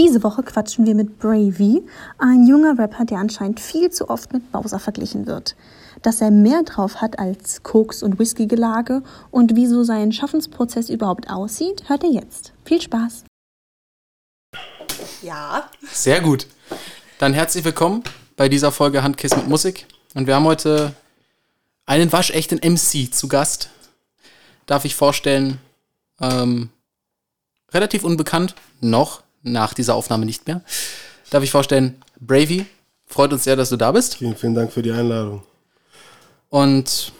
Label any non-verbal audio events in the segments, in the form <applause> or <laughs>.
Diese Woche quatschen wir mit Bravey, ein junger Rapper, der anscheinend viel zu oft mit Bowser verglichen wird. Dass er mehr drauf hat als Koks- und Whisky-Gelage und wie so sein Schaffensprozess überhaupt aussieht, hört ihr jetzt. Viel Spaß! Ja. Sehr gut. Dann herzlich willkommen bei dieser Folge Handkiss mit Musik. Und wir haben heute einen waschechten MC zu Gast. Darf ich vorstellen, ähm, relativ unbekannt, noch nach dieser Aufnahme nicht mehr. Darf ich vorstellen, Bravey. Freut uns sehr, dass du da bist. Vielen, vielen Dank für die Einladung. Und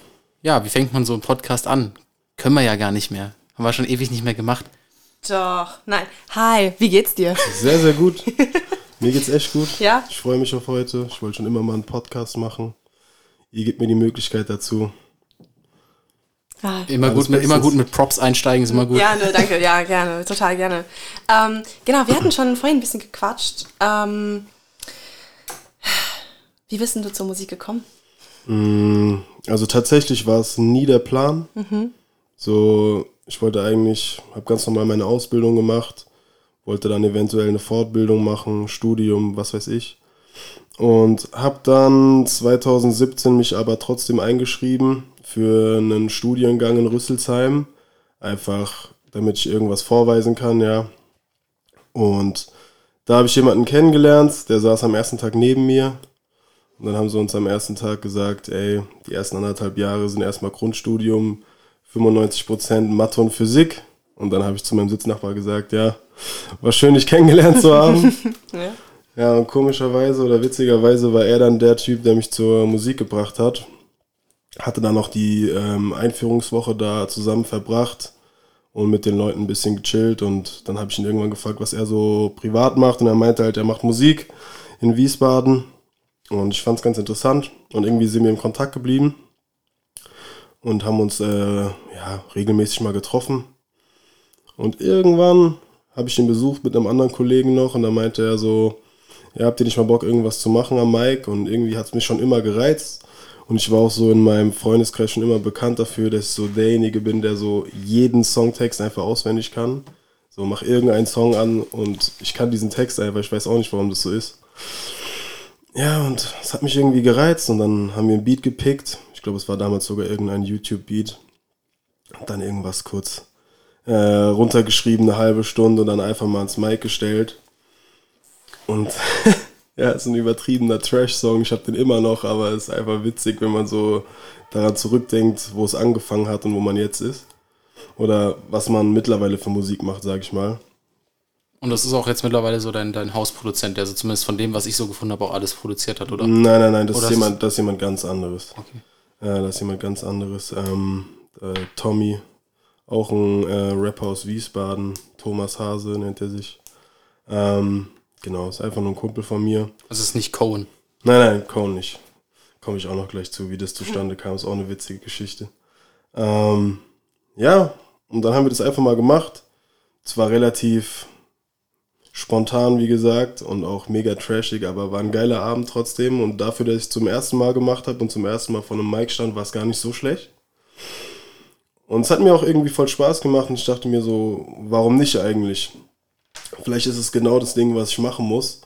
ja, wie fängt man so einen Podcast an? Können wir ja gar nicht mehr. Haben wir schon ewig nicht mehr gemacht. Doch, nein. Hi, wie geht's dir? Sehr, sehr gut. Mir geht's echt gut. Ja? Ich freue mich auf heute. Ich wollte schon immer mal einen Podcast machen. Ihr gebt mir die Möglichkeit dazu. Ah. Immer gut, mit, immer gut mit Props einsteigen, ist immer gut. Ja, ne, danke, ja, gerne, total gerne. Ähm, genau, wir hatten schon vorhin ein bisschen gequatscht. Ähm, wie bist denn du zur Musik gekommen? Mm, Also tatsächlich war es nie der Plan. So, ich wollte eigentlich, habe ganz normal meine Ausbildung gemacht, wollte dann eventuell eine Fortbildung machen, Studium, was weiß ich. Und habe dann 2017 mich aber trotzdem eingeschrieben für einen Studiengang in Rüsselsheim. Einfach, damit ich irgendwas vorweisen kann, ja. Und da habe ich jemanden kennengelernt, der saß am ersten Tag neben mir. Und dann haben sie uns am ersten Tag gesagt, ey, die ersten anderthalb Jahre sind erstmal Grundstudium, 95% Mathe und Physik. Und dann habe ich zu meinem Sitznachbar gesagt, ja, war schön, dich kennengelernt zu haben. <laughs> Ja. Ja, und komischerweise oder witzigerweise war er dann der Typ, der mich zur Musik gebracht hat. Hatte dann noch die ähm, Einführungswoche da zusammen verbracht und mit den Leuten ein bisschen gechillt. Und dann habe ich ihn irgendwann gefragt, was er so privat macht. Und er meinte halt, er macht Musik in Wiesbaden. Und ich fand es ganz interessant. Und irgendwie sind wir im Kontakt geblieben und haben uns äh, ja, regelmäßig mal getroffen. Und irgendwann habe ich ihn besucht mit einem anderen Kollegen noch und da meinte er so, ja, habt ihr nicht mal Bock, irgendwas zu machen am Mic? Und irgendwie hat es mich schon immer gereizt. Und ich war auch so in meinem Freundeskreis schon immer bekannt dafür, dass ich so derjenige bin, der so jeden Songtext einfach auswendig kann. So, mach irgendeinen Song an und ich kann diesen Text einfach, ich weiß auch nicht, warum das so ist. Ja, und es hat mich irgendwie gereizt und dann haben wir ein Beat gepickt. Ich glaube, es war damals sogar irgendein YouTube-Beat. Und dann irgendwas kurz äh, runtergeschrieben, eine halbe Stunde und dann einfach mal ins Mic gestellt. Und <laughs> ja, es ist ein übertriebener Trash-Song. Ich habe den immer noch, aber es ist einfach witzig, wenn man so daran zurückdenkt, wo es angefangen hat und wo man jetzt ist. Oder was man mittlerweile für Musik macht, sag ich mal. Und das ist auch jetzt mittlerweile so dein, dein Hausproduzent, der so zumindest von dem, was ich so gefunden habe, auch alles produziert hat, oder? Nein, nein, nein, das Oder ist- jemand, das ist jemand ganz anderes. Okay. Äh, das ist jemand ganz anderes. Ähm, äh, Tommy, auch ein äh, Rapper aus Wiesbaden. Thomas Hase nennt er sich. Ähm, genau, ist einfach nur ein Kumpel von mir. Das ist nicht Cohen. Nein, nein, Cone nicht. Komme ich auch noch gleich zu, wie das zustande kam. Ist auch eine witzige Geschichte. Ähm, ja, und dann haben wir das einfach mal gemacht. Es war relativ spontan, wie gesagt, und auch mega trashig, aber war ein geiler Abend trotzdem. Und dafür, dass ich es zum ersten Mal gemacht habe und zum ersten Mal vor einem Mic stand, war es gar nicht so schlecht. Und es hat mir auch irgendwie voll Spaß gemacht und ich dachte mir so, warum nicht eigentlich? Vielleicht ist es genau das Ding, was ich machen muss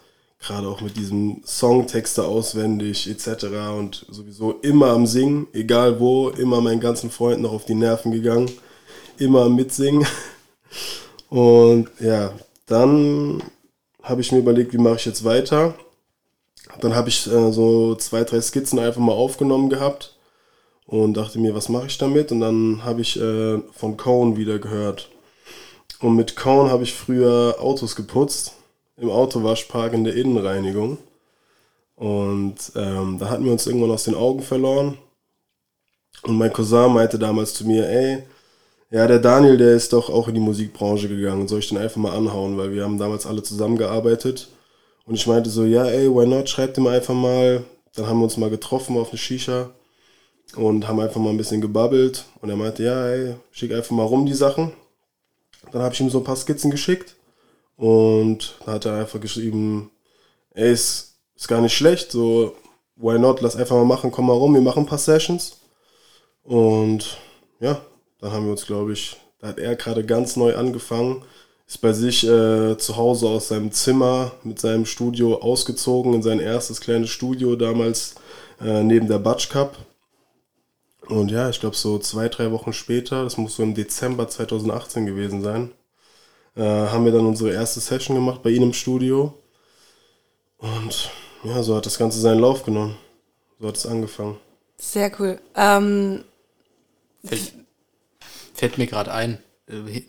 gerade auch mit diesem Songtexte auswendig etc. und sowieso immer am Singen, egal wo, immer meinen ganzen Freunden noch auf die Nerven gegangen, immer am Mitsingen. <laughs> Und ja, dann habe ich mir überlegt, wie mache ich jetzt weiter. Dann habe ich äh, so zwei, drei Skizzen einfach mal aufgenommen gehabt und dachte mir, was mache ich damit? Und dann habe ich äh, von Cone wieder gehört. Und mit Cone habe ich früher Autos geputzt im Autowaschpark in der Innenreinigung. Und ähm, da hatten wir uns irgendwann aus den Augen verloren. Und mein Cousin meinte damals zu mir, ey, ja, der Daniel, der ist doch auch in die Musikbranche gegangen. Soll ich den einfach mal anhauen? Weil wir haben damals alle zusammengearbeitet. Und ich meinte so, ja, ey, why not? Schreibt ihm einfach mal. Dann haben wir uns mal getroffen auf eine Shisha und haben einfach mal ein bisschen gebabbelt. Und er meinte, ja, ey, schick einfach mal rum die Sachen. Dann habe ich ihm so ein paar Skizzen geschickt. Und da hat er einfach geschrieben, ey, ist, ist gar nicht schlecht, so, why not, lass einfach mal machen, komm mal rum, wir machen ein paar Sessions. Und ja, dann haben wir uns, glaube ich, da hat er gerade ganz neu angefangen. ist bei sich äh, zu Hause aus seinem Zimmer mit seinem Studio ausgezogen in sein erstes kleines Studio damals äh, neben der Batsch Cup. Und ja, ich glaube so zwei, drei Wochen später, das muss so im Dezember 2018 gewesen sein, äh, haben wir dann unsere erste Session gemacht bei ihm im Studio. Und ja, so hat das Ganze seinen Lauf genommen. So hat es angefangen. Sehr cool. Ähm, Fällt, fällt mir gerade ein,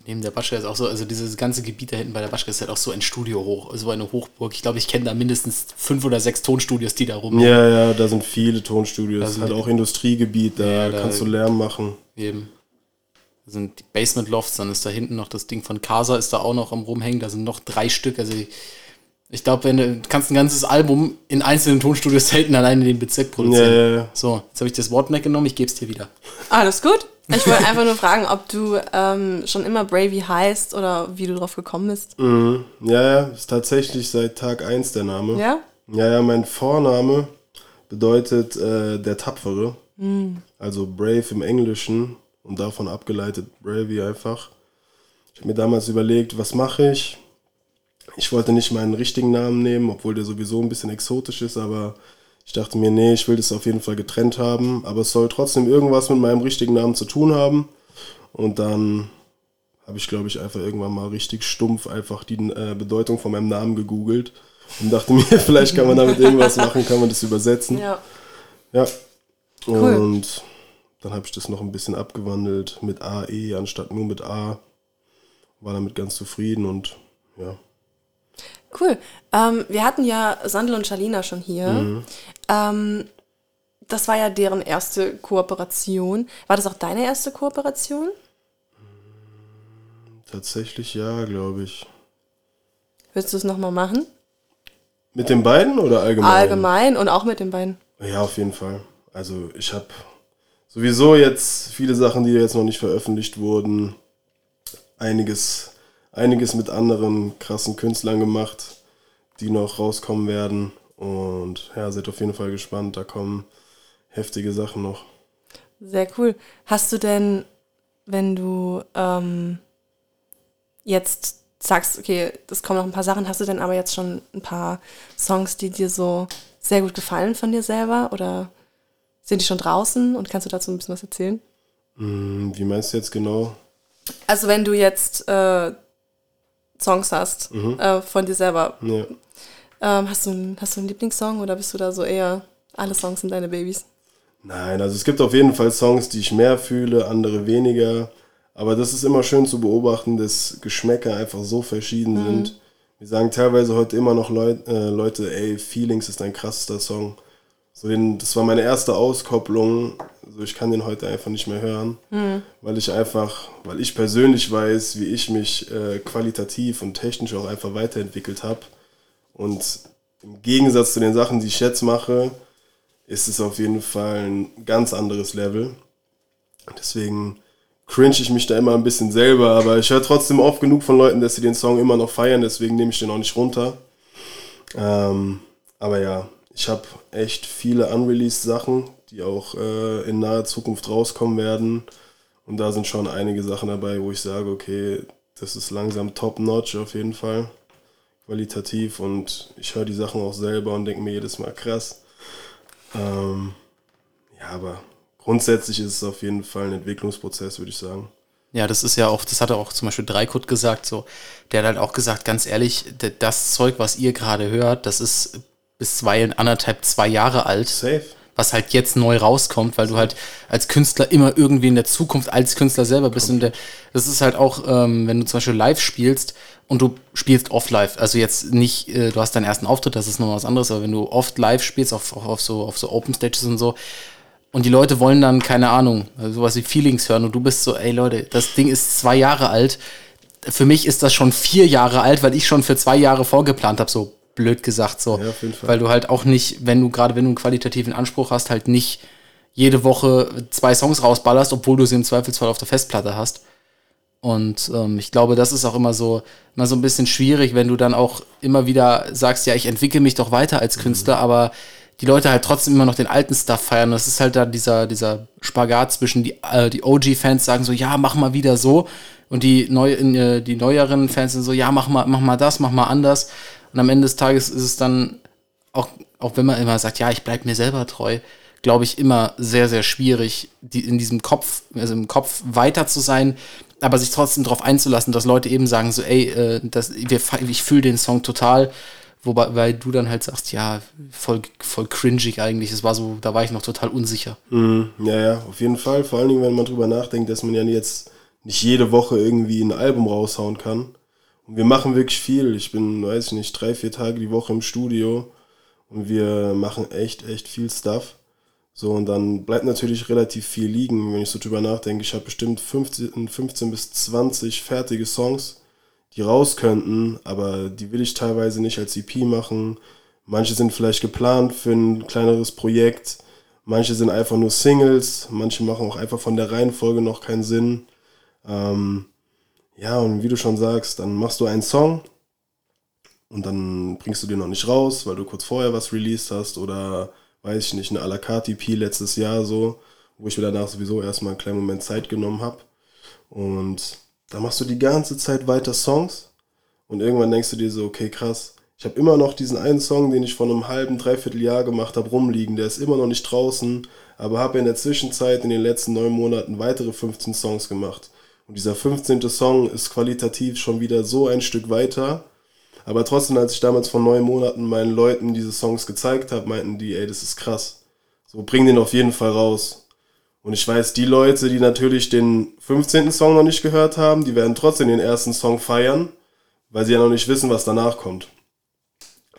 neben der Waschke ist auch so, also dieses ganze Gebiet da hinten bei der Waschke ist halt auch so ein Studio hoch, so eine Hochburg. Ich glaube, ich kenne da mindestens fünf oder sechs Tonstudios, die da rum. Ja, ja, da sind viele Tonstudios. Da Das ist halt auch Industriegebiet, da, Ja, da- kannst du Lärm machen. Eben. Da sind die Basement Lofts, dann ist da hinten noch das Ding von Casa, ist da auch noch am rumhängen, da sind noch drei Stück. Also ich, ich glaube, wenn du du kannst ein ganzes Album in einzelnen Tonstudios <laughs> selten allein in dem Bezirk produzieren. Ja, ja, ja. So, jetzt habe ich das Wort weggenommen, ich gebe es dir wieder. alles gut. Ich wollte einfach nur fragen, ob du ähm, schon immer Bravey heißt oder wie du drauf gekommen bist. Mhm. Ja, ja, ist tatsächlich seit Tag 1 der Name. Ja? Ja, ja, mein Vorname bedeutet äh, der Tapfere. Also Brave im Englischen und davon abgeleitet Bravey einfach. Ich habe mir damals überlegt, was mache ich? Ich wollte nicht meinen richtigen Namen nehmen, obwohl der sowieso ein bisschen exotisch ist, aber ich dachte mir, nee, ich will das auf jeden Fall getrennt haben, aber es soll trotzdem irgendwas mit meinem richtigen Namen zu tun haben. Und dann habe ich, glaube ich, einfach irgendwann mal richtig stumpf einfach die äh, Bedeutung von meinem Namen gegoogelt und dachte mir, <laughs> vielleicht kann man damit irgendwas machen, kann man das übersetzen. Ja. Ja. Cool. Und dann habe ich das noch ein bisschen abgewandelt mit AE anstatt nur mit A. War damit ganz zufrieden und ja. Cool. Ähm, wir hatten ja Sandel und Charlina schon hier. Ähm, das war ja deren erste Kooperation. War das auch deine erste Kooperation? Tatsächlich ja, glaube ich. Willst du es nochmal machen? Mit den beiden oder allgemein? Allgemein und auch mit den beiden. Ja, auf jeden Fall. Also ich habe sowieso jetzt viele Sachen, die jetzt noch nicht veröffentlicht wurden, einiges, einiges mit anderen krassen Künstlern gemacht, die noch rauskommen werden. Und ja, seid auf jeden Fall gespannt. Da kommen heftige Sachen noch. Sehr cool. Hast du denn, wenn du ähm, jetzt sagst, okay, es kommen noch ein paar Sachen, hast du denn aber jetzt schon ein paar Songs, die dir so sehr gut gefallen von dir selber? Oder sind die schon draußen und kannst du dazu ein bisschen was erzählen? Hm, Wie meinst du jetzt genau? Also wenn du jetzt äh, Songs hast äh, von dir selber, Ja. ähm, hast, du einen, hast du einen Lieblingssong oder bist du da so eher, alle Songs sind deine Babys? Nein, also es gibt auf jeden Fall Songs, die ich mehr fühle, andere weniger. Aber das ist immer schön zu beobachten, dass Geschmäcker einfach so verschieden sind. Wir sagen teilweise heute immer noch Leu äh, Leute, ey, Feelings ist ein krassester Song. So den, das war meine erste Auskopplung. Also ich kann den heute einfach nicht mehr hören, weil ich einfach, weil ich persönlich weiß, wie ich mich äh, qualitativ und technisch auch einfach weiterentwickelt habe. Und im Gegensatz zu den Sachen, die ich jetzt mache, ist es auf jeden Fall ein ganz anderes Level. Deswegen cringe ich mich da immer ein bisschen selber, aber ich höre trotzdem oft genug von Leuten, dass sie den Song immer noch feiern, deswegen nehme ich den auch nicht runter. Ähm, aber ja, ich habe echt viele unreleased Sachen, die auch äh, in naher Zukunft rauskommen werden. Und da sind schon einige Sachen dabei, wo ich sage, okay, das ist langsam top-notch auf jeden Fall. Qualitativ und ich höre die Sachen auch selber und denke mir jedes Mal krass. Ähm, ja, aber grundsätzlich ist es auf jeden Fall ein Entwicklungsprozess, würde ich sagen. Ja, das ist ja auch, das hat auch zum Beispiel Dreikut gesagt, so, der hat halt auch gesagt, ganz ehrlich, das Zeug, was ihr gerade hört, das ist bisweilen anderthalb, zwei Jahre alt. Safe. was halt jetzt neu rauskommt, weil du halt als Künstler immer irgendwie in der Zukunft als Künstler selber bist. Und der, das ist halt auch, ähm, wenn du zum Beispiel live spielst und du spielst oft live, also jetzt nicht, äh, du hast deinen ersten Auftritt, das ist noch was anderes, aber wenn du oft live spielst, auf, auf, auf so, auf so Open Stages und so, und die Leute wollen dann, keine Ahnung, sowas wie Feelings hören und du bist so, ey Leute, das Ding ist zwei Jahre alt. Für mich ist das schon vier Jahre alt, weil ich schon für zwei Jahre vorgeplant habe, so blöd gesagt so. Ja. Weil du halt auch nicht, wenn du gerade, wenn du einen qualitativen Anspruch hast, halt nicht jede Woche zwei Songs rausballerst, obwohl du sie im Zweifelsfall auf der Festplatte hast. Und ähm, ich glaube, das ist auch immer so, immer so ein bisschen schwierig, wenn du dann auch immer wieder sagst, ja, ich entwickle mich doch weiter als Künstler, aber die Leute halt trotzdem immer noch den alten Stuff feiern. Das ist halt da dieser, dieser Spagat zwischen die, äh, die OG-Fans sagen so, ja, mach mal wieder so. Und die, neu, äh, die neueren Fans sind so, ja, mach mal, mach mal das, mach mal anders. Und am Ende des Tages ist es dann, auch, auch wenn man immer sagt, ja, ich bleib mir selber treu, glaube ich, immer sehr, sehr schwierig, die, in diesem Kopf, also im Kopf weiter zu sein, aber sich trotzdem darauf einzulassen, dass Leute eben sagen, so, ey, äh, das, wir, ich fühle den Song total Wobei weil du dann halt sagst, ja, voll, voll cringig eigentlich. Es war so, da war ich noch total unsicher. Mm, ja, ja, auf jeden Fall. Vor allen Dingen, wenn man drüber nachdenkt, dass man ja jetzt nicht jede Woche irgendwie ein Album raushauen kann. Und wir machen wirklich viel. Ich bin, weiß ich nicht, drei, vier Tage die Woche im Studio und wir machen echt, echt viel Stuff. So, und dann bleibt natürlich relativ viel liegen, wenn ich so drüber nachdenke. Ich habe bestimmt 15, 15 bis 20 fertige Songs die raus könnten, aber die will ich teilweise nicht als EP machen. Manche sind vielleicht geplant für ein kleineres Projekt, manche sind einfach nur Singles, manche machen auch einfach von der Reihenfolge noch keinen Sinn. Ähm, ja, und wie du schon sagst, dann machst du einen Song und dann bringst du den noch nicht raus, weil du kurz vorher was released hast oder weiß ich nicht, eine à la carte EP letztes Jahr so, wo ich mir danach sowieso erstmal einen kleinen Moment Zeit genommen habe. Und da machst du die ganze Zeit weiter Songs und irgendwann denkst du dir so, okay, krass, ich habe immer noch diesen einen Song, den ich vor einem halben, dreiviertel Jahr gemacht habe, rumliegen, der ist immer noch nicht draußen, aber habe in der Zwischenzeit in den letzten neun Monaten weitere 15 Songs gemacht. Und dieser 15. Song ist qualitativ schon wieder so ein Stück weiter. Aber trotzdem, als ich damals vor neun Monaten meinen Leuten diese Songs gezeigt habe, meinten die, ey, das ist krass. So, bring den auf jeden Fall raus. Und ich weiß, die Leute, die natürlich den 15. Song noch nicht gehört haben, die werden trotzdem den ersten Song feiern, weil sie ja noch nicht wissen, was danach kommt.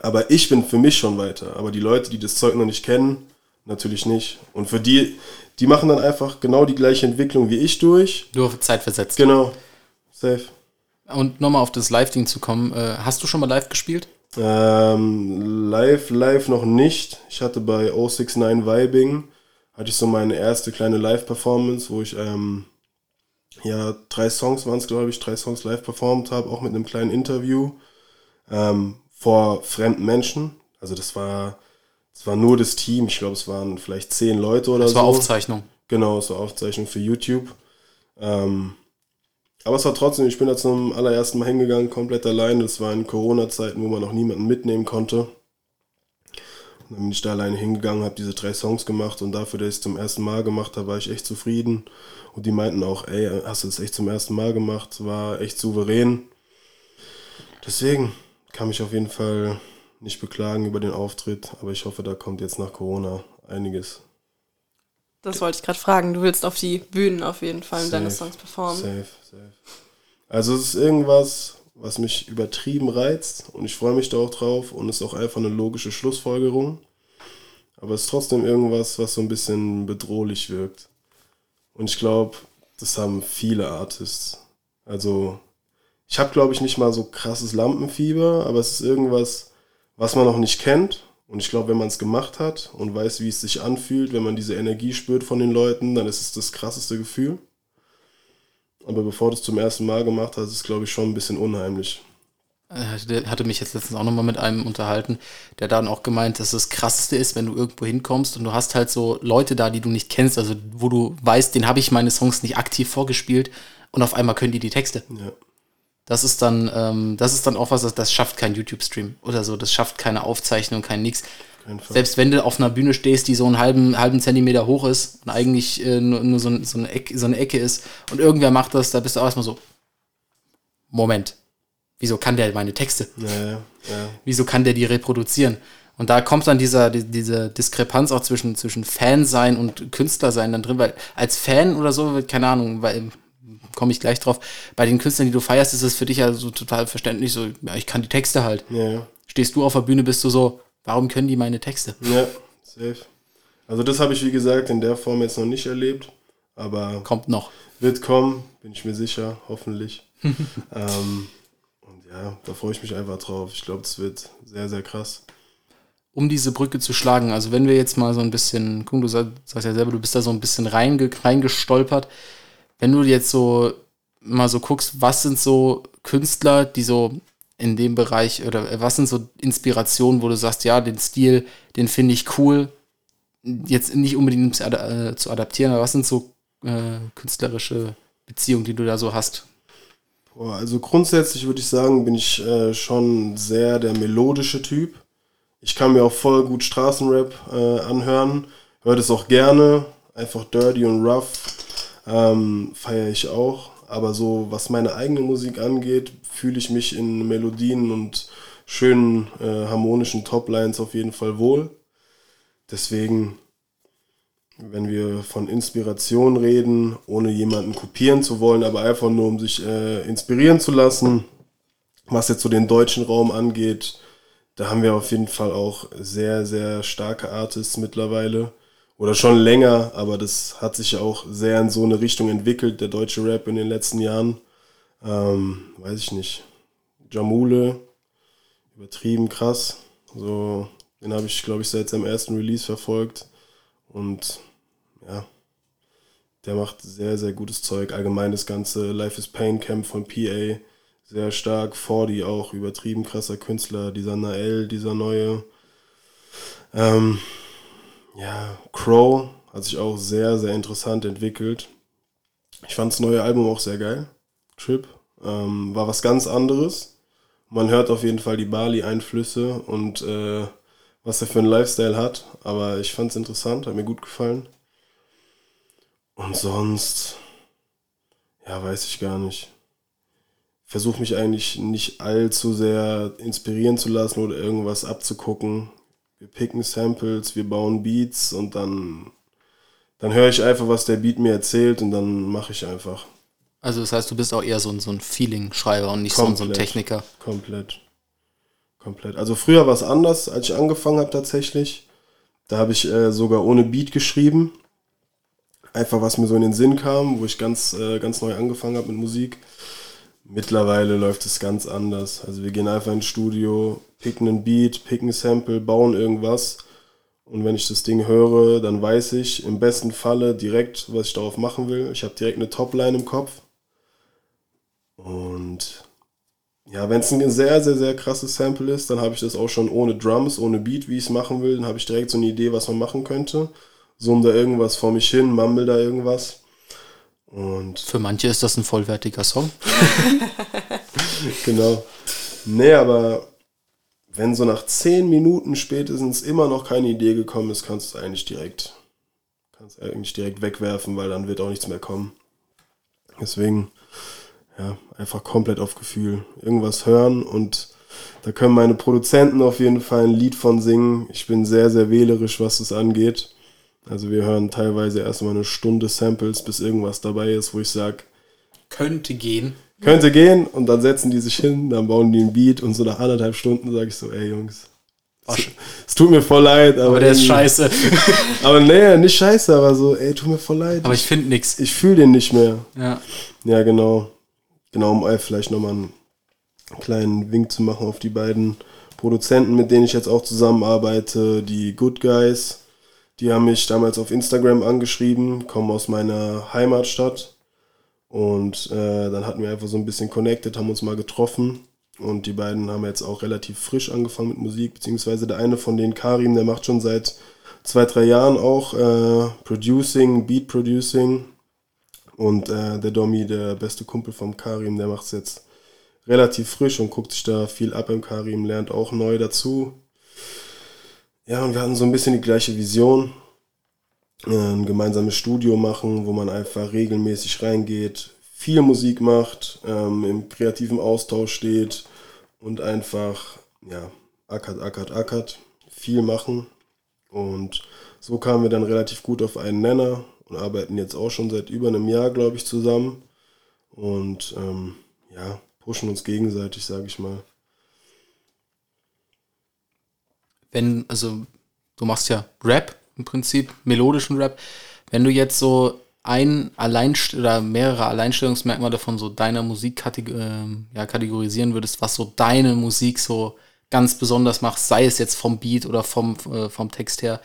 Aber ich bin für mich schon weiter. Aber die Leute, die das Zeug noch nicht kennen, natürlich nicht. Und für die, die machen dann einfach genau die gleiche Entwicklung wie ich durch. Nur Zeit versetzt. Genau. Safe. Und nochmal auf das Live-Ding zu kommen. Äh, hast du schon mal live gespielt? Ähm, live, live noch nicht. Ich hatte bei 069 Vibing hatte ich so meine erste kleine Live-Performance, wo ich ähm, ja drei Songs waren es, glaube ich, drei Songs live performt habe, auch mit einem kleinen Interview ähm, vor fremden Menschen. Also das war, das war nur das Team. Ich glaube, es waren vielleicht zehn Leute oder das so. Das war Aufzeichnung. Genau, es war Aufzeichnung für YouTube. Ähm, aber es war trotzdem, ich bin da zum allerersten Mal hingegangen, komplett alleine. Das war in Corona-Zeiten, wo man noch niemanden mitnehmen konnte. Dann bin ich da alleine hingegangen, habe diese drei Songs gemacht und dafür, dass ich es zum ersten Mal gemacht habe, war ich echt zufrieden. Und die meinten auch, ey, hast du das echt zum ersten Mal gemacht? War echt souverän. Deswegen kann mich auf jeden Fall nicht beklagen über den Auftritt, aber ich hoffe, da kommt jetzt nach Corona einiges. Das wollte ich gerade fragen. Du willst auf die Bühnen auf jeden Fall safe, deine Songs performen. Safe, safe. Also es ist irgendwas, was mich übertrieben reizt und ich freue mich da auch drauf und ist auch einfach eine logische Schlussfolgerung. Aber es ist trotzdem irgendwas, was so ein bisschen bedrohlich wirkt. Und ich glaube, das haben viele Artists. Also, ich habe, glaube ich, nicht mal so krasses Lampenfieber, aber es ist irgendwas, was man noch nicht kennt. Und ich glaube, wenn man es gemacht hat und weiß, wie es sich anfühlt, wenn man diese Energie spürt von den Leuten, dann ist es das krasseste Gefühl. Aber bevor du es zum ersten Mal gemacht hast, ist es, glaube ich, schon ein bisschen unheimlich. Der hatte mich jetzt letztens auch nochmal mit einem unterhalten, der dann auch gemeint, dass das Krasseste ist, wenn du irgendwo hinkommst und du hast halt so Leute da, die du nicht kennst, also wo du weißt, den habe ich meine Songs nicht aktiv vorgespielt und auf einmal können die die Texte. Ja. Das ist dann, ähm, das ist dann auch was, das, das schafft kein YouTube-Stream oder so, das schafft keine Aufzeichnung, kein nix. Selbst wenn du auf einer Bühne stehst, die so einen halben, halben Zentimeter hoch ist und eigentlich äh, nur, nur so, so, eine Ecke, so eine Ecke ist und irgendwer macht das, da bist du auch erstmal so, Moment, wieso kann der meine Texte? Ja, ja, ja. Wieso kann der die reproduzieren? Und da kommt dann dieser, die, diese Diskrepanz auch zwischen, zwischen Fan sein und Künstler sein dann drin, weil als Fan oder so, keine Ahnung, weil komme ich gleich drauf, bei den Künstlern, die du feierst, ist es für dich ja so total verständlich, so, ja, ich kann die Texte halt. Ja. Stehst du auf der Bühne, bist du so, Warum können die meine Texte? Ja, safe. Also das habe ich, wie gesagt, in der Form jetzt noch nicht erlebt. Aber kommt noch. Wird kommen, bin ich mir sicher, hoffentlich. <laughs> ähm, und ja, da freue ich mich einfach drauf. Ich glaube, es wird sehr, sehr krass. Um diese Brücke zu schlagen, also wenn wir jetzt mal so ein bisschen, guck, du sagst ja selber, du bist da so ein bisschen reinge, reingestolpert. Wenn du jetzt so mal so guckst, was sind so Künstler, die so in dem Bereich oder was sind so Inspirationen, wo du sagst, ja, den Stil, den finde ich cool, jetzt nicht unbedingt äh, zu adaptieren, aber was sind so äh, künstlerische Beziehungen, die du da so hast? Also grundsätzlich würde ich sagen, bin ich äh, schon sehr der melodische Typ. Ich kann mir auch voll gut Straßenrap äh, anhören, höre das auch gerne, einfach dirty und rough, ähm, feiere ich auch. Aber so, was meine eigene Musik angeht, fühle ich mich in Melodien und schönen äh, harmonischen Toplines auf jeden Fall wohl. Deswegen, wenn wir von Inspiration reden, ohne jemanden kopieren zu wollen, aber einfach nur um sich äh, inspirieren zu lassen, was jetzt so den deutschen Raum angeht, da haben wir auf jeden Fall auch sehr, sehr starke Artists mittlerweile. Oder schon länger, aber das hat sich auch sehr in so eine Richtung entwickelt, der deutsche Rap in den letzten Jahren. Ähm, weiß ich nicht. Jamule, übertrieben krass. So, den habe ich, glaube ich, seit seinem ersten Release verfolgt. Und ja, der macht sehr, sehr gutes Zeug. Allgemein das ganze Life is Pain Camp von PA sehr stark. Fordi auch übertrieben krasser Künstler. Dieser Nael, dieser neue. Ähm, ja, Crow hat sich auch sehr, sehr interessant entwickelt. Ich fand das neue Album auch sehr geil. Trip. Ähm, war was ganz anderes. Man hört auf jeden Fall die Bali-Einflüsse und äh, was er für einen Lifestyle hat. Aber ich fand es interessant, hat mir gut gefallen. Und sonst, ja, weiß ich gar nicht versuche mich eigentlich nicht allzu sehr inspirieren zu lassen oder irgendwas abzugucken. Wir picken Samples, wir bauen Beats und dann, dann höre ich einfach, was der Beat mir erzählt und dann mache ich einfach. Also das heißt, du bist auch eher so ein, so ein Feeling-Schreiber und nicht komplett, so ein Techniker. Komplett. Komplett. Also früher war es anders, als ich angefangen habe tatsächlich. Da habe ich äh, sogar ohne Beat geschrieben. Einfach was mir so in den Sinn kam, wo ich ganz, äh, ganz neu angefangen habe mit Musik. Mittlerweile läuft es ganz anders. Also wir gehen einfach ins Studio, picken einen Beat, picken ein Sample, bauen irgendwas. Und wenn ich das Ding höre, dann weiß ich im besten Falle direkt, was ich darauf machen will. Ich habe direkt eine Topline im Kopf. Und ja, wenn es ein sehr, sehr, sehr krasses Sample ist, dann habe ich das auch schon ohne Drums, ohne Beat, wie ich es machen will. Dann habe ich direkt so eine Idee, was man machen könnte. Summ da irgendwas vor mich hin, mumble da irgendwas. Und Für manche ist das ein vollwertiger Song. <laughs> genau. Nee, aber wenn so nach zehn Minuten spätestens immer noch keine Idee gekommen ist, kannst du es eigentlich direkt, kannst eigentlich direkt wegwerfen, weil dann wird auch nichts mehr kommen. Deswegen, ja, einfach komplett auf Gefühl. Irgendwas hören und da können meine Produzenten auf jeden Fall ein Lied von singen. Ich bin sehr, sehr wählerisch, was das angeht. Also wir hören teilweise erstmal eine Stunde Samples, bis irgendwas dabei ist, wo ich sage, könnte gehen. Könnte gehen und dann setzen die sich hin, dann bauen die ein Beat und so nach anderthalb Stunden sage ich so, ey Jungs, es, es tut mir voll leid, aber, aber der ist scheiße. <laughs> aber nee, nicht scheiße, aber so, ey, tut mir voll leid. Aber ich finde nichts. Ich fühle den nicht mehr. Ja. Ja, genau. Genau, um vielleicht nochmal einen kleinen Wink zu machen auf die beiden Produzenten, mit denen ich jetzt auch zusammenarbeite, die Good Guys die haben mich damals auf Instagram angeschrieben, kommen aus meiner Heimatstadt. Und äh, dann hatten wir einfach so ein bisschen connected, haben uns mal getroffen. Und die beiden haben jetzt auch relativ frisch angefangen mit Musik, beziehungsweise der eine von denen, Karim, der macht schon seit zwei, drei Jahren auch äh, Producing, Beat Producing. Und äh, der Domi, der beste Kumpel vom Karim, der macht es jetzt relativ frisch und guckt sich da viel ab im Karim, lernt auch neu dazu. Ja, und wir hatten so ein bisschen die gleiche Vision. Äh, ein gemeinsames Studio machen, wo man einfach regelmäßig reingeht, viel Musik macht, ähm, im kreativen Austausch steht und einfach, ja, ackert, ackert, ackert, viel machen. Und so kamen wir dann relativ gut auf einen Nenner und arbeiten jetzt auch schon seit über einem Jahr, glaube ich, zusammen. Und ähm, ja, pushen uns gegenseitig, sage ich mal wenn, also du machst ja Rap im Prinzip, melodischen Rap, wenn du jetzt so ein Alleinst oder mehrere Alleinstellungsmerkmale von so deiner Musik äh, ja, kategorisieren würdest, was so deine Musik so ganz besonders macht, sei es jetzt vom Beat oder vom, äh, vom Text her,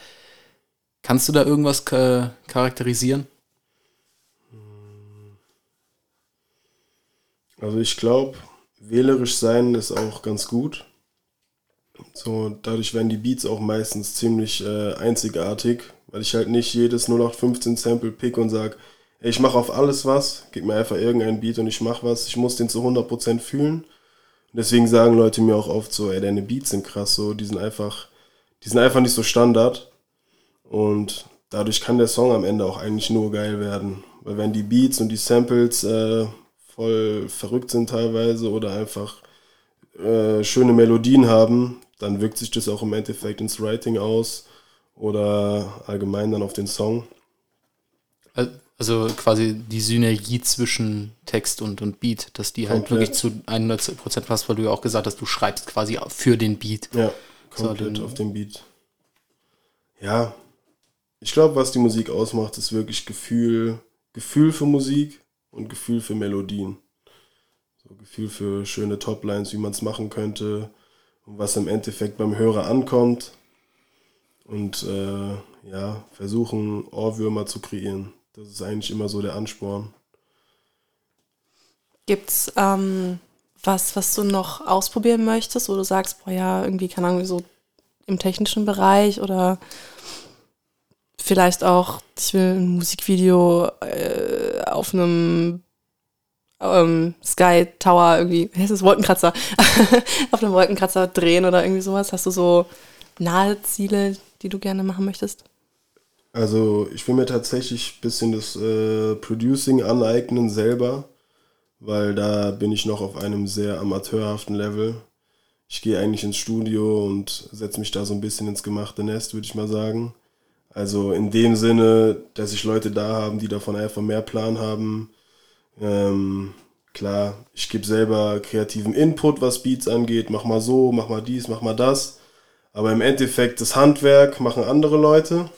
kannst du da irgendwas äh, charakterisieren? Also ich glaube, wählerisch sein ist auch ganz gut. So, dadurch werden die Beats auch meistens ziemlich äh, einzigartig, weil ich halt nicht jedes 0815 Sample pick und sag, ey, ich mache auf alles was, gib mir einfach irgendeinen Beat und ich mach was. Ich muss den zu 100% fühlen. Und deswegen sagen Leute mir auch oft so, ey, deine Beats sind krass, so, die sind einfach, die sind einfach nicht so Standard. Und dadurch kann der Song am Ende auch eigentlich nur geil werden. Weil wenn die Beats und die Samples äh, voll verrückt sind teilweise oder einfach äh, schöne Melodien haben, dann wirkt sich das auch im Endeffekt ins Writing aus oder allgemein dann auf den Song. Also quasi die Synergie zwischen Text und, und Beat, dass die halt wirklich zu 100% passt, weil du ja auch gesagt hast, du schreibst quasi für den Beat. Ja, komplett so, auf den Beat. Ja, ich glaube, was die Musik ausmacht, ist wirklich Gefühl, Gefühl für Musik und Gefühl für Melodien. So Gefühl für schöne Toplines, wie man es machen könnte und was im Endeffekt beim Hörer ankommt. Und äh, ja, versuchen, Ohrwürmer zu kreieren. Das ist eigentlich immer so der Ansporn. Gibt's ähm, was, was du noch ausprobieren möchtest, wo du sagst, boah ja, irgendwie, keine Ahnung, so im technischen Bereich oder vielleicht auch, ich will ein Musikvideo äh, auf einem ähm, Sky Tower irgendwie, wie heißt das, Wolkenkratzer, <laughs> auf einem Wolkenkratzer drehen oder irgendwie sowas? Hast du so nahe Ziele, die du gerne machen möchtest? Also ich will mir tatsächlich ein bisschen das äh, Producing aneignen selber, weil da bin ich noch auf einem sehr amateurhaften Level. Ich gehe eigentlich ins Studio und setze mich da so ein bisschen ins gemachte Nest, würde ich mal sagen. Also in dem Sinne, dass ich Leute da haben, die davon einfach mehr Plan haben. Ähm, klar, ich gebe selber kreativen Input, was Beats angeht. Mach mal so, mach mal dies, mach mal das. Aber im Endeffekt das Handwerk machen andere Leute.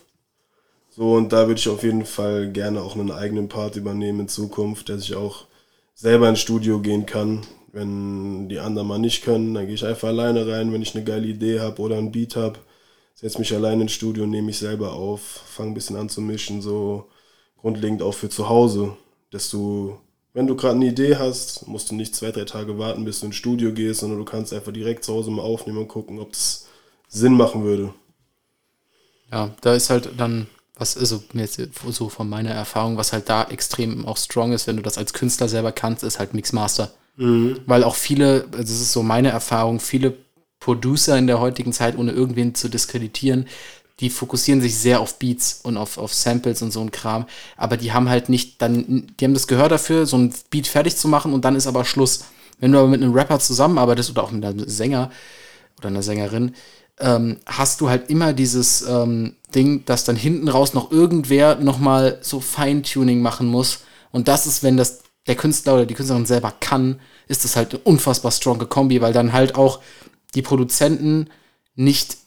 So, und da würde ich auf jeden Fall gerne auch einen eigenen Part übernehmen in Zukunft, dass ich auch selber ins Studio gehen kann. Wenn die anderen mal nicht können, dann gehe ich einfach alleine rein, wenn ich eine geile Idee habe oder ein Beat habe setze mich allein ins Studio, nehme mich selber auf, fange ein bisschen an zu mischen, so grundlegend auch für zu Hause, dass wenn du gerade eine Idee hast, musst du nicht zwei, drei Tage warten, bis du ins Studio gehst, sondern du kannst einfach direkt zu Hause mal aufnehmen und gucken, ob es Sinn machen würde. Ja, da ist halt dann, was also jetzt so von meiner Erfahrung, was halt da extrem auch strong ist, wenn du das als Künstler selber kannst, ist halt Mixmaster. Mhm. Weil auch viele, das ist so meine Erfahrung, viele Producer in der heutigen Zeit, ohne irgendwen zu diskreditieren, die fokussieren sich sehr auf Beats und auf, auf Samples und so ein Kram, aber die haben halt nicht dann, die haben das Gehör dafür, so ein Beat fertig zu machen und dann ist aber Schluss. Wenn du aber mit einem Rapper zusammenarbeitest oder auch mit einem Sänger oder einer Sängerin, ähm, hast du halt immer dieses ähm, Ding, dass dann hinten raus noch irgendwer nochmal so Feintuning machen muss. Und das ist, wenn das der Künstler oder die Künstlerin selber kann, ist das halt eine unfassbar stronge Kombi, weil dann halt auch die Produzenten nicht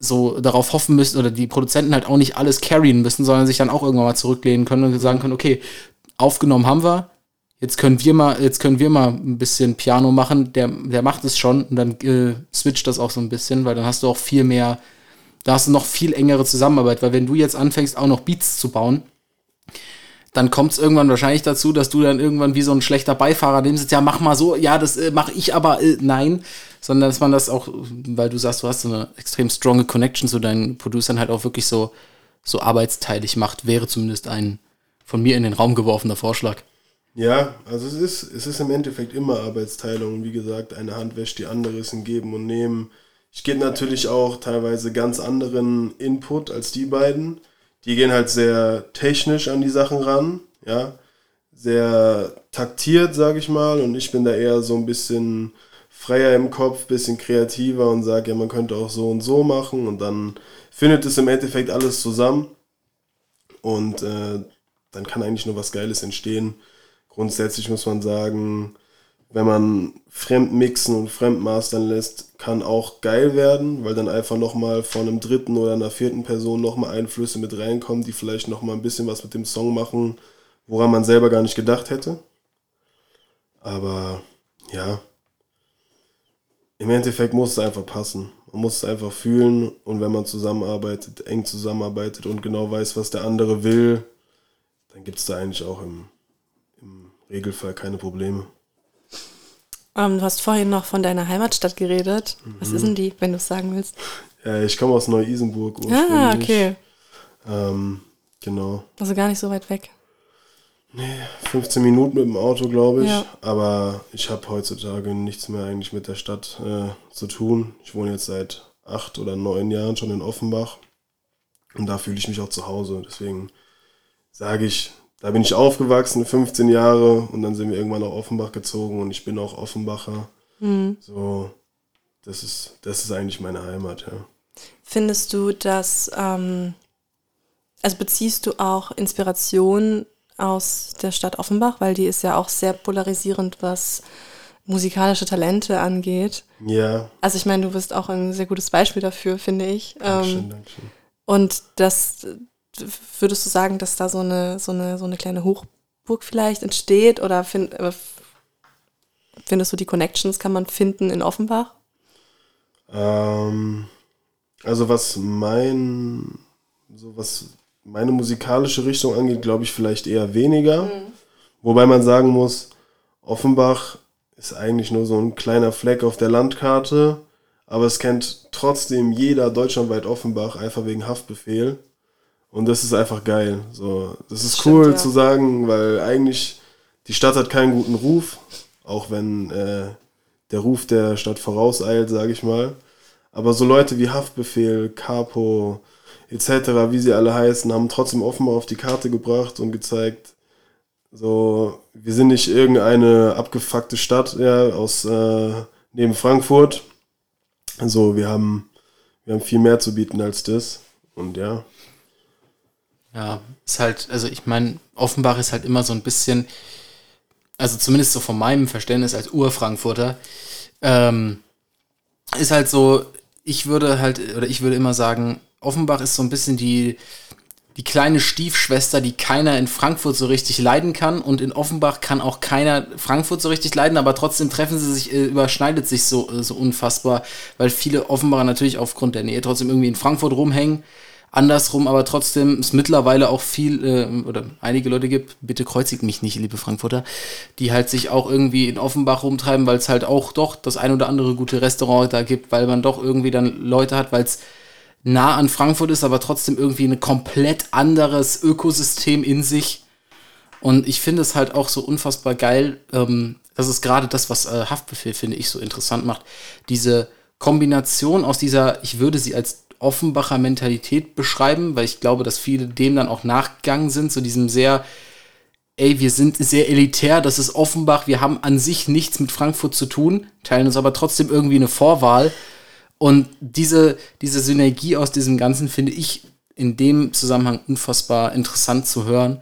so darauf hoffen müssen oder die Produzenten halt auch nicht alles carryen müssen, sondern sich dann auch irgendwann mal zurücklehnen können und sagen können, okay, aufgenommen haben wir, jetzt können wir mal, jetzt können wir mal ein bisschen Piano machen, der, der macht es schon und dann äh, switcht das auch so ein bisschen, weil dann hast du auch viel mehr, da hast du noch viel engere Zusammenarbeit, weil wenn du jetzt anfängst, auch noch Beats zu bauen, dann kommt es irgendwann wahrscheinlich dazu, dass du dann irgendwann wie so ein schlechter Beifahrer nimmst, ja, mach mal so, ja, das äh, mache ich aber, äh, nein, sondern dass man das auch, weil du sagst, du hast so eine extrem stronge Connection zu deinen Producern halt auch wirklich so, so arbeitsteilig macht, wäre zumindest ein von mir in den Raum geworfener Vorschlag. Ja, also es ist, es ist im Endeffekt immer Arbeitsteilung. Wie gesagt, eine Hand wäscht die andere, ist ein Geben und Nehmen. Ich gebe natürlich auch teilweise ganz anderen Input als die beiden. Die gehen halt sehr technisch an die Sachen ran, ja. Sehr taktiert, sage ich mal. Und ich bin da eher so ein bisschen freier im Kopf, bisschen kreativer und sage, ja, man könnte auch so und so machen und dann findet es im Endeffekt alles zusammen und äh, dann kann eigentlich nur was Geiles entstehen. Grundsätzlich muss man sagen, wenn man fremd mixen und fremd mastern lässt, kann auch geil werden, weil dann einfach nochmal von einem dritten oder einer vierten Person nochmal Einflüsse mit reinkommen, die vielleicht nochmal ein bisschen was mit dem Song machen, woran man selber gar nicht gedacht hätte. Aber ja, im Endeffekt muss es einfach passen. Man muss es einfach fühlen und wenn man zusammenarbeitet, eng zusammenarbeitet und genau weiß, was der andere will, dann gibt es da eigentlich auch im, im Regelfall keine Probleme. Ähm, du hast vorhin noch von deiner Heimatstadt geredet. Was ist denn die, wenn du es sagen willst? Ja, ich komme aus Neu-Isenburg ursprünglich. Ah, okay. Ähm, genau. Also gar nicht so weit weg. 15 Minuten mit dem Auto, glaube ich. Ja. Aber ich habe heutzutage nichts mehr eigentlich mit der Stadt äh, zu tun. Ich wohne jetzt seit acht oder neun Jahren schon in Offenbach. Und da fühle ich mich auch zu Hause. Deswegen sage ich, da bin ich aufgewachsen, 15 Jahre. Und dann sind wir irgendwann nach Offenbach gezogen. Und ich bin auch Offenbacher. So, das ist, das ist eigentlich meine Heimat, ja. Findest du, dass, ähm, also beziehst du auch Inspiration aus der Stadt Offenbach, weil die ist ja auch sehr polarisierend, was musikalische Talente angeht. Ja, Also ich meine, du bist auch ein sehr gutes Beispiel dafür, finde ich. Dankeschön, Ähm, Dankeschön. und das würdest du sagen, dass da so eine, so eine, so eine kleine Hochburg vielleicht entsteht? Oder find, äh, findest du die Connections kann man finden in Offenbach? Ähm, also was mein, so was meine musikalische Richtung angeht, glaube ich vielleicht eher weniger. Wobei man sagen muss, Offenbach ist eigentlich nur so ein kleiner Fleck auf der Landkarte, aber es kennt trotzdem jeder deutschlandweit Offenbach einfach wegen Haftbefehl. Und das ist einfach geil. So, das ist Stimmt, cool ja. zu sagen, weil eigentlich die Stadt hat keinen guten Ruf, auch wenn äh, der Ruf der Stadt vorauseilt, sage ich mal. Aber so Leute wie Haftbefehl, Capo etc., wie sie alle heißen, haben trotzdem offenbar auf die Karte gebracht und gezeigt, so, wir sind nicht irgendeine abgefuckte Stadt ja, aus äh, neben Frankfurt. So, wir haben, wir haben viel mehr zu bieten als das. Und ja, Ja, ist halt, also ich meine, Offenbach ist halt immer so ein bisschen, also zumindest so von meinem Verständnis als Ur-Frankfurter, ähm, ist halt so, ich würde halt, oder ich würde immer sagen, Offenbach ist so ein bisschen die, die kleine Stiefschwester, die keiner in Frankfurt so richtig leiden kann. Und in Offenbach kann auch keiner Frankfurt so richtig leiden, aber trotzdem treffen sie sich, äh, überschneidet sich so, äh, so unfassbar, weil viele Offenbacher natürlich aufgrund der Nähe trotzdem irgendwie in Frankfurt rumhängen. Andersrum, aber trotzdem es mittlerweile auch viel äh, oder einige Leute gibt, bitte kreuzigt mich nicht, liebe Frankfurter, die halt sich auch irgendwie in Offenbach rumtreiben, weil es halt auch doch das ein oder andere gute Restaurant da gibt, weil man doch irgendwie dann Leute hat, weil es nah an Frankfurt ist, aber trotzdem irgendwie ein komplett anderes Ökosystem in sich. Und ich finde es halt auch so unfassbar geil. Ähm, das ist gerade das, was äh, Haftbefehl, finde ich, so interessant macht. Diese Kombination aus dieser, ich würde sie als Offenbacher Mentalität beschreiben, weil ich glaube, dass viele dem dann auch nachgegangen sind, so diesem sehr, ey, wir sind sehr elitär, das ist Offenbach, wir haben an sich nichts mit Frankfurt zu tun, teilen uns aber trotzdem irgendwie eine Vorwahl. Und diese, diese Synergie aus diesem Ganzen finde ich in dem Zusammenhang unfassbar interessant zu hören.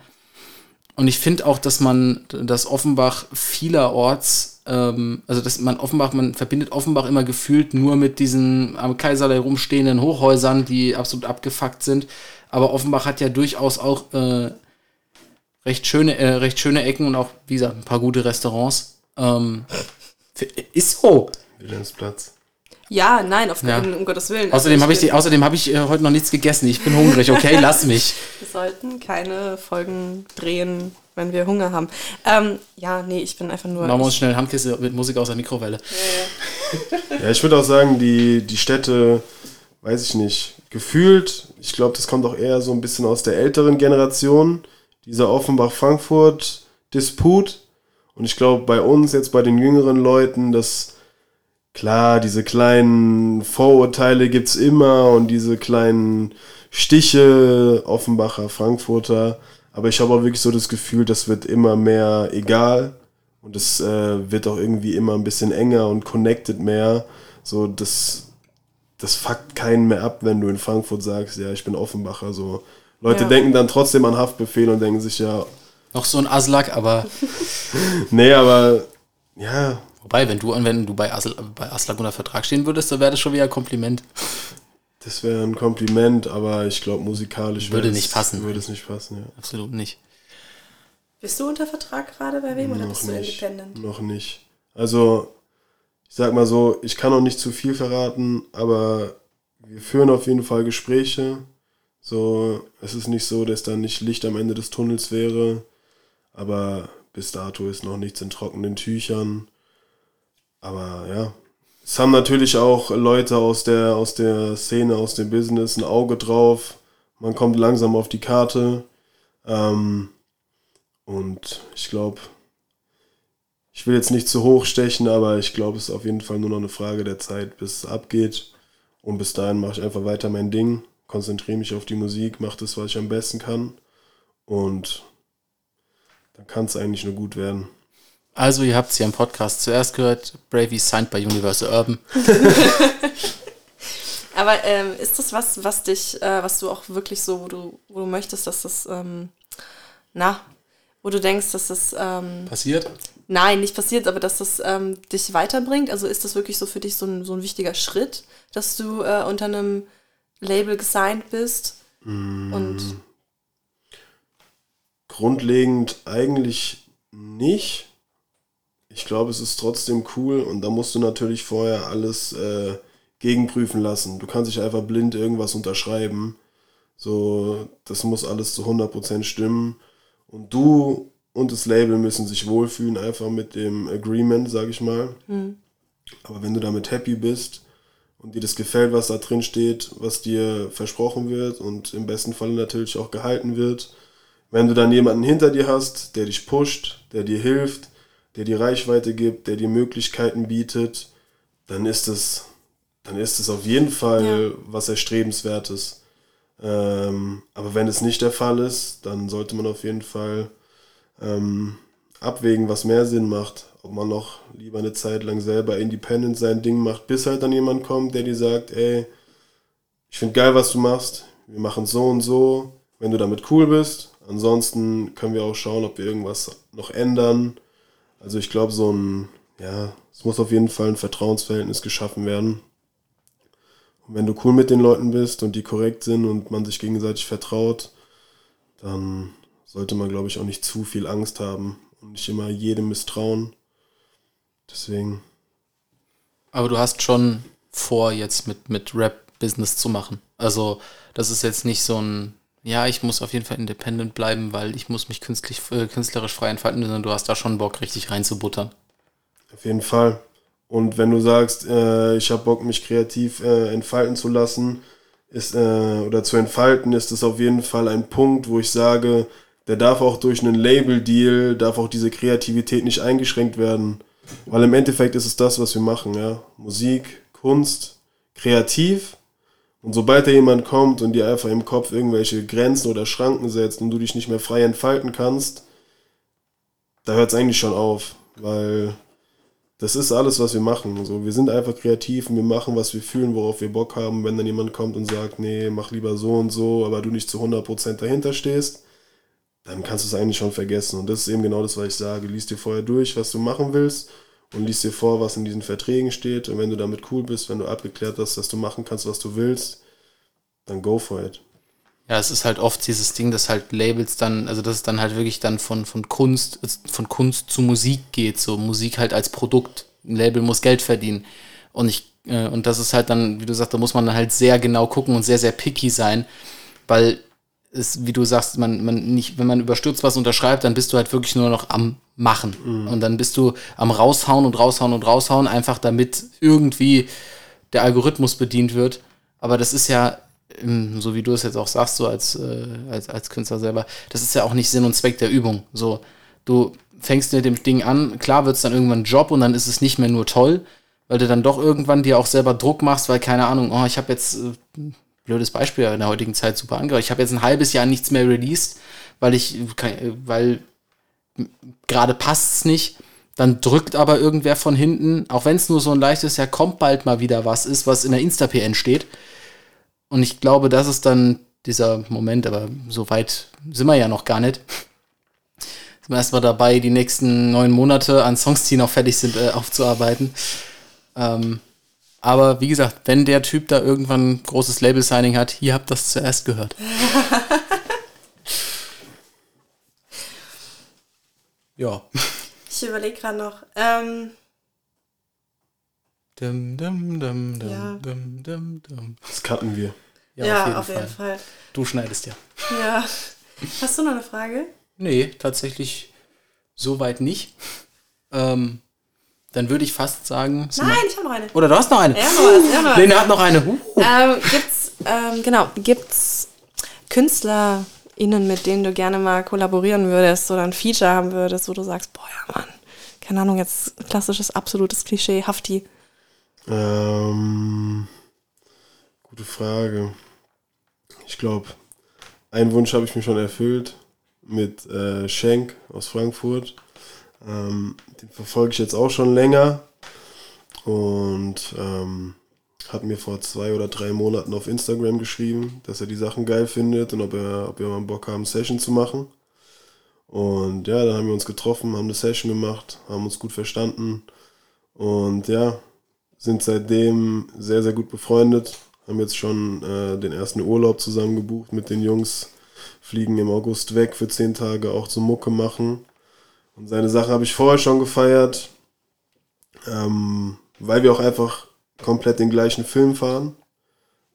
Und ich finde auch, dass man, dass Offenbach vielerorts, ähm, also dass man Offenbach, man verbindet Offenbach immer gefühlt nur mit diesen am Kaiserlei rumstehenden Hochhäusern, die absolut abgefuckt sind. Aber Offenbach hat ja durchaus auch äh, recht schöne, äh, recht schöne Ecken und auch, wie gesagt, ein paar gute Restaurants. Ähm, ist so. Wilhelmsplatz. Ja, nein, auf, Ja. um Gottes Willen. Außerdem Also habe ich, die- außerdem hab ich äh, heute noch nichts gegessen. Ich bin hungrig, okay? <laughs> Lass mich. Wir sollten keine Folgen drehen, wenn wir Hunger haben. Ähm, ja, nee, ich bin einfach nur. Machen wir uns schnell Handkiste mit Musik aus der Mikrowelle. Ja, <laughs> ich würde auch sagen, die, die Städte, weiß ich nicht, gefühlt, ich glaube, das kommt auch eher so ein bisschen aus der älteren Generation, dieser Offenbach-Frankfurt-Disput. Und ich glaube, bei uns jetzt, bei den jüngeren Leuten, dass klar, diese kleinen Vorurteile gibt's immer und diese kleinen Stiche, Offenbacher, Frankfurter. Aber ich habe auch wirklich so das Gefühl, das wird immer mehr egal. Und es äh, wird auch irgendwie immer ein bisschen enger und connected mehr. So, das, das fuckt keinen mehr ab, wenn du in Frankfurt sagst, ja, ich bin Offenbacher. So. Leute Ja. denken dann trotzdem an Haftbefehl und denken sich, ja, Noch so ein Aslak, aber <laughs> nee, aber ja, wobei, wenn du, wenn du bei, Asl, bei Aslak unter Vertrag stehen würdest, dann wäre das schon wieder ein Kompliment. das wäre ein Kompliment, aber ich glaube, musikalisch Würde würde nicht es- passen. Würde es nicht passen, ja. Absolut nicht. Bist du unter Vertrag gerade bei wem oder Noch bist du nicht. independent? Noch nicht. Also, ich sag mal so, ich kann noch nicht zu viel verraten, aber wir führen auf jeden Fall Gespräche. So, es ist nicht so, dass da nicht Licht am Ende des Tunnels wäre, aber bis dato ist noch nichts in trockenen Tüchern. Aber ja, es haben natürlich auch Leute aus der, aus der Szene, aus dem Business ein Auge drauf. Man kommt langsam auf die Karte. Ähm, und ich glaube, ich will jetzt nicht zu hoch stechen, aber ich glaube, es ist auf jeden Fall nur noch eine Frage der Zeit, bis es abgeht. Und bis dahin mache ich einfach weiter mein Ding, konzentriere mich auf die Musik, mache das, was ich am besten kann. Und dann kann es eigentlich nur gut werden. Also, ihr habt es hier im Podcast zuerst gehört. Bravey signed bei Universal Urban. <laughs> Aber ähm, ist das was, was dich, äh, was du auch wirklich so, wo du, wo du möchtest, dass das, ähm, na, wo du denkst, dass das ähm, passiert? Nein, nicht passiert, aber dass das ähm, dich weiterbringt. Also ist das wirklich so für dich so ein, so ein wichtiger Schritt, dass du äh, unter einem Label gesigned bist? Mm. Und grundlegend eigentlich nicht. Ich glaube, es ist trotzdem cool und da musst du natürlich vorher alles äh, gegenprüfen lassen. Du kannst nicht einfach blind irgendwas unterschreiben. So, das muss alles zu 100% stimmen. Und du und das Label müssen sich wohlfühlen, einfach mit dem Agreement, sag ich mal. Mhm. Aber wenn du damit happy bist und dir das gefällt, was da drin steht, was dir versprochen wird und im besten Fall natürlich auch gehalten wird, wenn du dann jemanden hinter dir hast, der dich pusht, der dir hilft, der dir Reichweite gibt, der dir Möglichkeiten bietet, dann ist es, dann ist es auf jeden Fall ja. was Erstrebenswertes. Ähm, aber wenn es nicht der Fall ist, dann sollte man auf jeden Fall ähm, abwägen, was mehr Sinn macht. Ob man noch lieber eine Zeit lang selber independent sein Ding macht, bis halt dann jemand kommt, der dir sagt, ey, ich finde geil, was du machst, wir machen so und so, wenn du damit cool bist. Ansonsten können wir auch schauen, ob wir irgendwas noch ändern. Also ich glaube, so ein, ja, es muss auf jeden Fall ein Vertrauensverhältnis geschaffen werden. Und wenn du cool mit den Leuten bist und die korrekt sind und man sich gegenseitig vertraut, dann sollte man, glaube ich, auch nicht zu viel Angst haben und nicht immer jedem misstrauen. Deswegen. Aber du hast schon vor, jetzt mit, mit Rap-Business zu machen. Also, das ist jetzt nicht so ein, ja, ich muss auf jeden Fall independent bleiben, weil ich muss mich künstlich, äh, künstlerisch frei entfalten, sondern du hast da schon Bock, richtig reinzubuttern. Auf jeden Fall. Und wenn du sagst, äh, ich habe Bock, mich kreativ äh, entfalten zu lassen, ist, äh, oder zu entfalten, ist es auf jeden Fall ein Punkt, wo ich sage, der darf auch durch einen Label-Deal, darf auch diese Kreativität nicht eingeschränkt werden. Weil im Endeffekt ist es das, was wir machen, ja. Musik, Kunst, kreativ. Und sobald da jemand kommt und dir einfach im Kopf irgendwelche Grenzen oder Schranken setzt und du dich nicht mehr frei entfalten kannst, da hört es eigentlich schon auf. Weil das ist alles, was wir machen. Also wir sind einfach kreativ und wir machen, was wir fühlen, worauf wir Bock haben. Wenn dann jemand kommt und sagt, nee, mach lieber so und so, aber du nicht zu 100% dahinter stehst, dann kannst du es eigentlich schon vergessen. Und das ist eben genau das, was ich sage. Lies dir vorher durch, was du machen willst und lies dir vor, was in diesen Verträgen steht. Und wenn du damit cool bist, wenn du abgeklärt hast, dass du machen kannst, was du willst, dann go for it. Ja, es ist halt oft dieses Ding, dass halt Labels dann, also dass es dann halt wirklich dann von, von Kunst, von Kunst zu Musik geht, so Musik halt als Produkt. Ein Label muss Geld verdienen. Und ich, äh, und das ist halt dann, wie du sagst, da muss man dann halt sehr genau gucken und sehr, sehr picky sein, weil ist, wie du sagst, man, man nicht, wenn man überstürzt was unterschreibt, dann bist du halt wirklich nur noch am Machen. Mhm. Und dann bist du am raushauen und raushauen und raushauen, einfach damit irgendwie der Algorithmus bedient wird. Aber das ist ja, ähm, so wie du es jetzt auch sagst, so als, äh, als, als Künstler selber, das ist ja auch nicht Sinn und Zweck der Übung. So, du fängst mit dem Ding an, klar wird es dann irgendwann ein Job und dann ist es nicht mehr nur toll, weil du dann doch irgendwann dir auch selber Druck machst, weil keine Ahnung, oh, ich habe jetzt äh, blödes Beispiel in der heutigen Zeit super angehört. Ich habe jetzt ein halbes Jahr nichts mehr released, weil ich, weil gerade passt es nicht. Dann drückt aber irgendwer von hinten, auch wenn es nur so ein leichtes, ja, kommt bald mal wieder was ist, was in der Insta-PN steht. Und ich glaube, das ist dann dieser Moment, aber so weit sind wir ja noch gar nicht. Sind wir erstmal dabei, die nächsten neun Monate an Songs, die noch fertig sind, äh, aufzuarbeiten. Ähm, aber wie gesagt, wenn der Typ da irgendwann ein großes Label-Signing hat, ihr habt das zuerst gehört. <laughs> ja. Ich überlege gerade noch. Ähm, dum, dum, dum, ja. Das cutten wir. Ja, ja auf, jeden, auf Fall. jeden, Fall. Du schneidest ja. Ja. Hast du noch eine Frage? Nee, tatsächlich soweit nicht. Ähm, Dann würde ich fast sagen. Nein, ich habe noch eine. Oder du hast noch eine. Ja, noch was, ja, noch was. Lena hat noch eine. Uh. Ähm, gibt's, ähm, genau, gibt's KünstlerInnen, mit denen du gerne mal kollaborieren würdest oder ein Feature haben würdest, wo du sagst, boah, ja, Mann, keine Ahnung, jetzt klassisches, absolutes Klischee, Hafti. Ähm, gute Frage. Ich glaube, einen Wunsch habe ich mir schon erfüllt mit äh, Schenk aus Frankfurt. Ähm, den verfolge ich jetzt auch schon länger und ähm, hat mir vor zwei oder drei Monaten auf Instagram geschrieben, dass er die Sachen geil findet und ob er, ob wir mal Bock haben, Session zu machen. Und ja, dann haben wir uns getroffen, haben eine Session gemacht, haben uns gut verstanden und ja, sind seitdem sehr, sehr gut befreundet. Haben jetzt schon äh, den ersten Urlaub zusammen gebucht mit den Jungs, fliegen im August weg für zehn Tage auch zum Mucke machen. Und seine Sache habe ich vorher schon gefeiert, ähm, weil wir auch einfach komplett den gleichen Film fahren.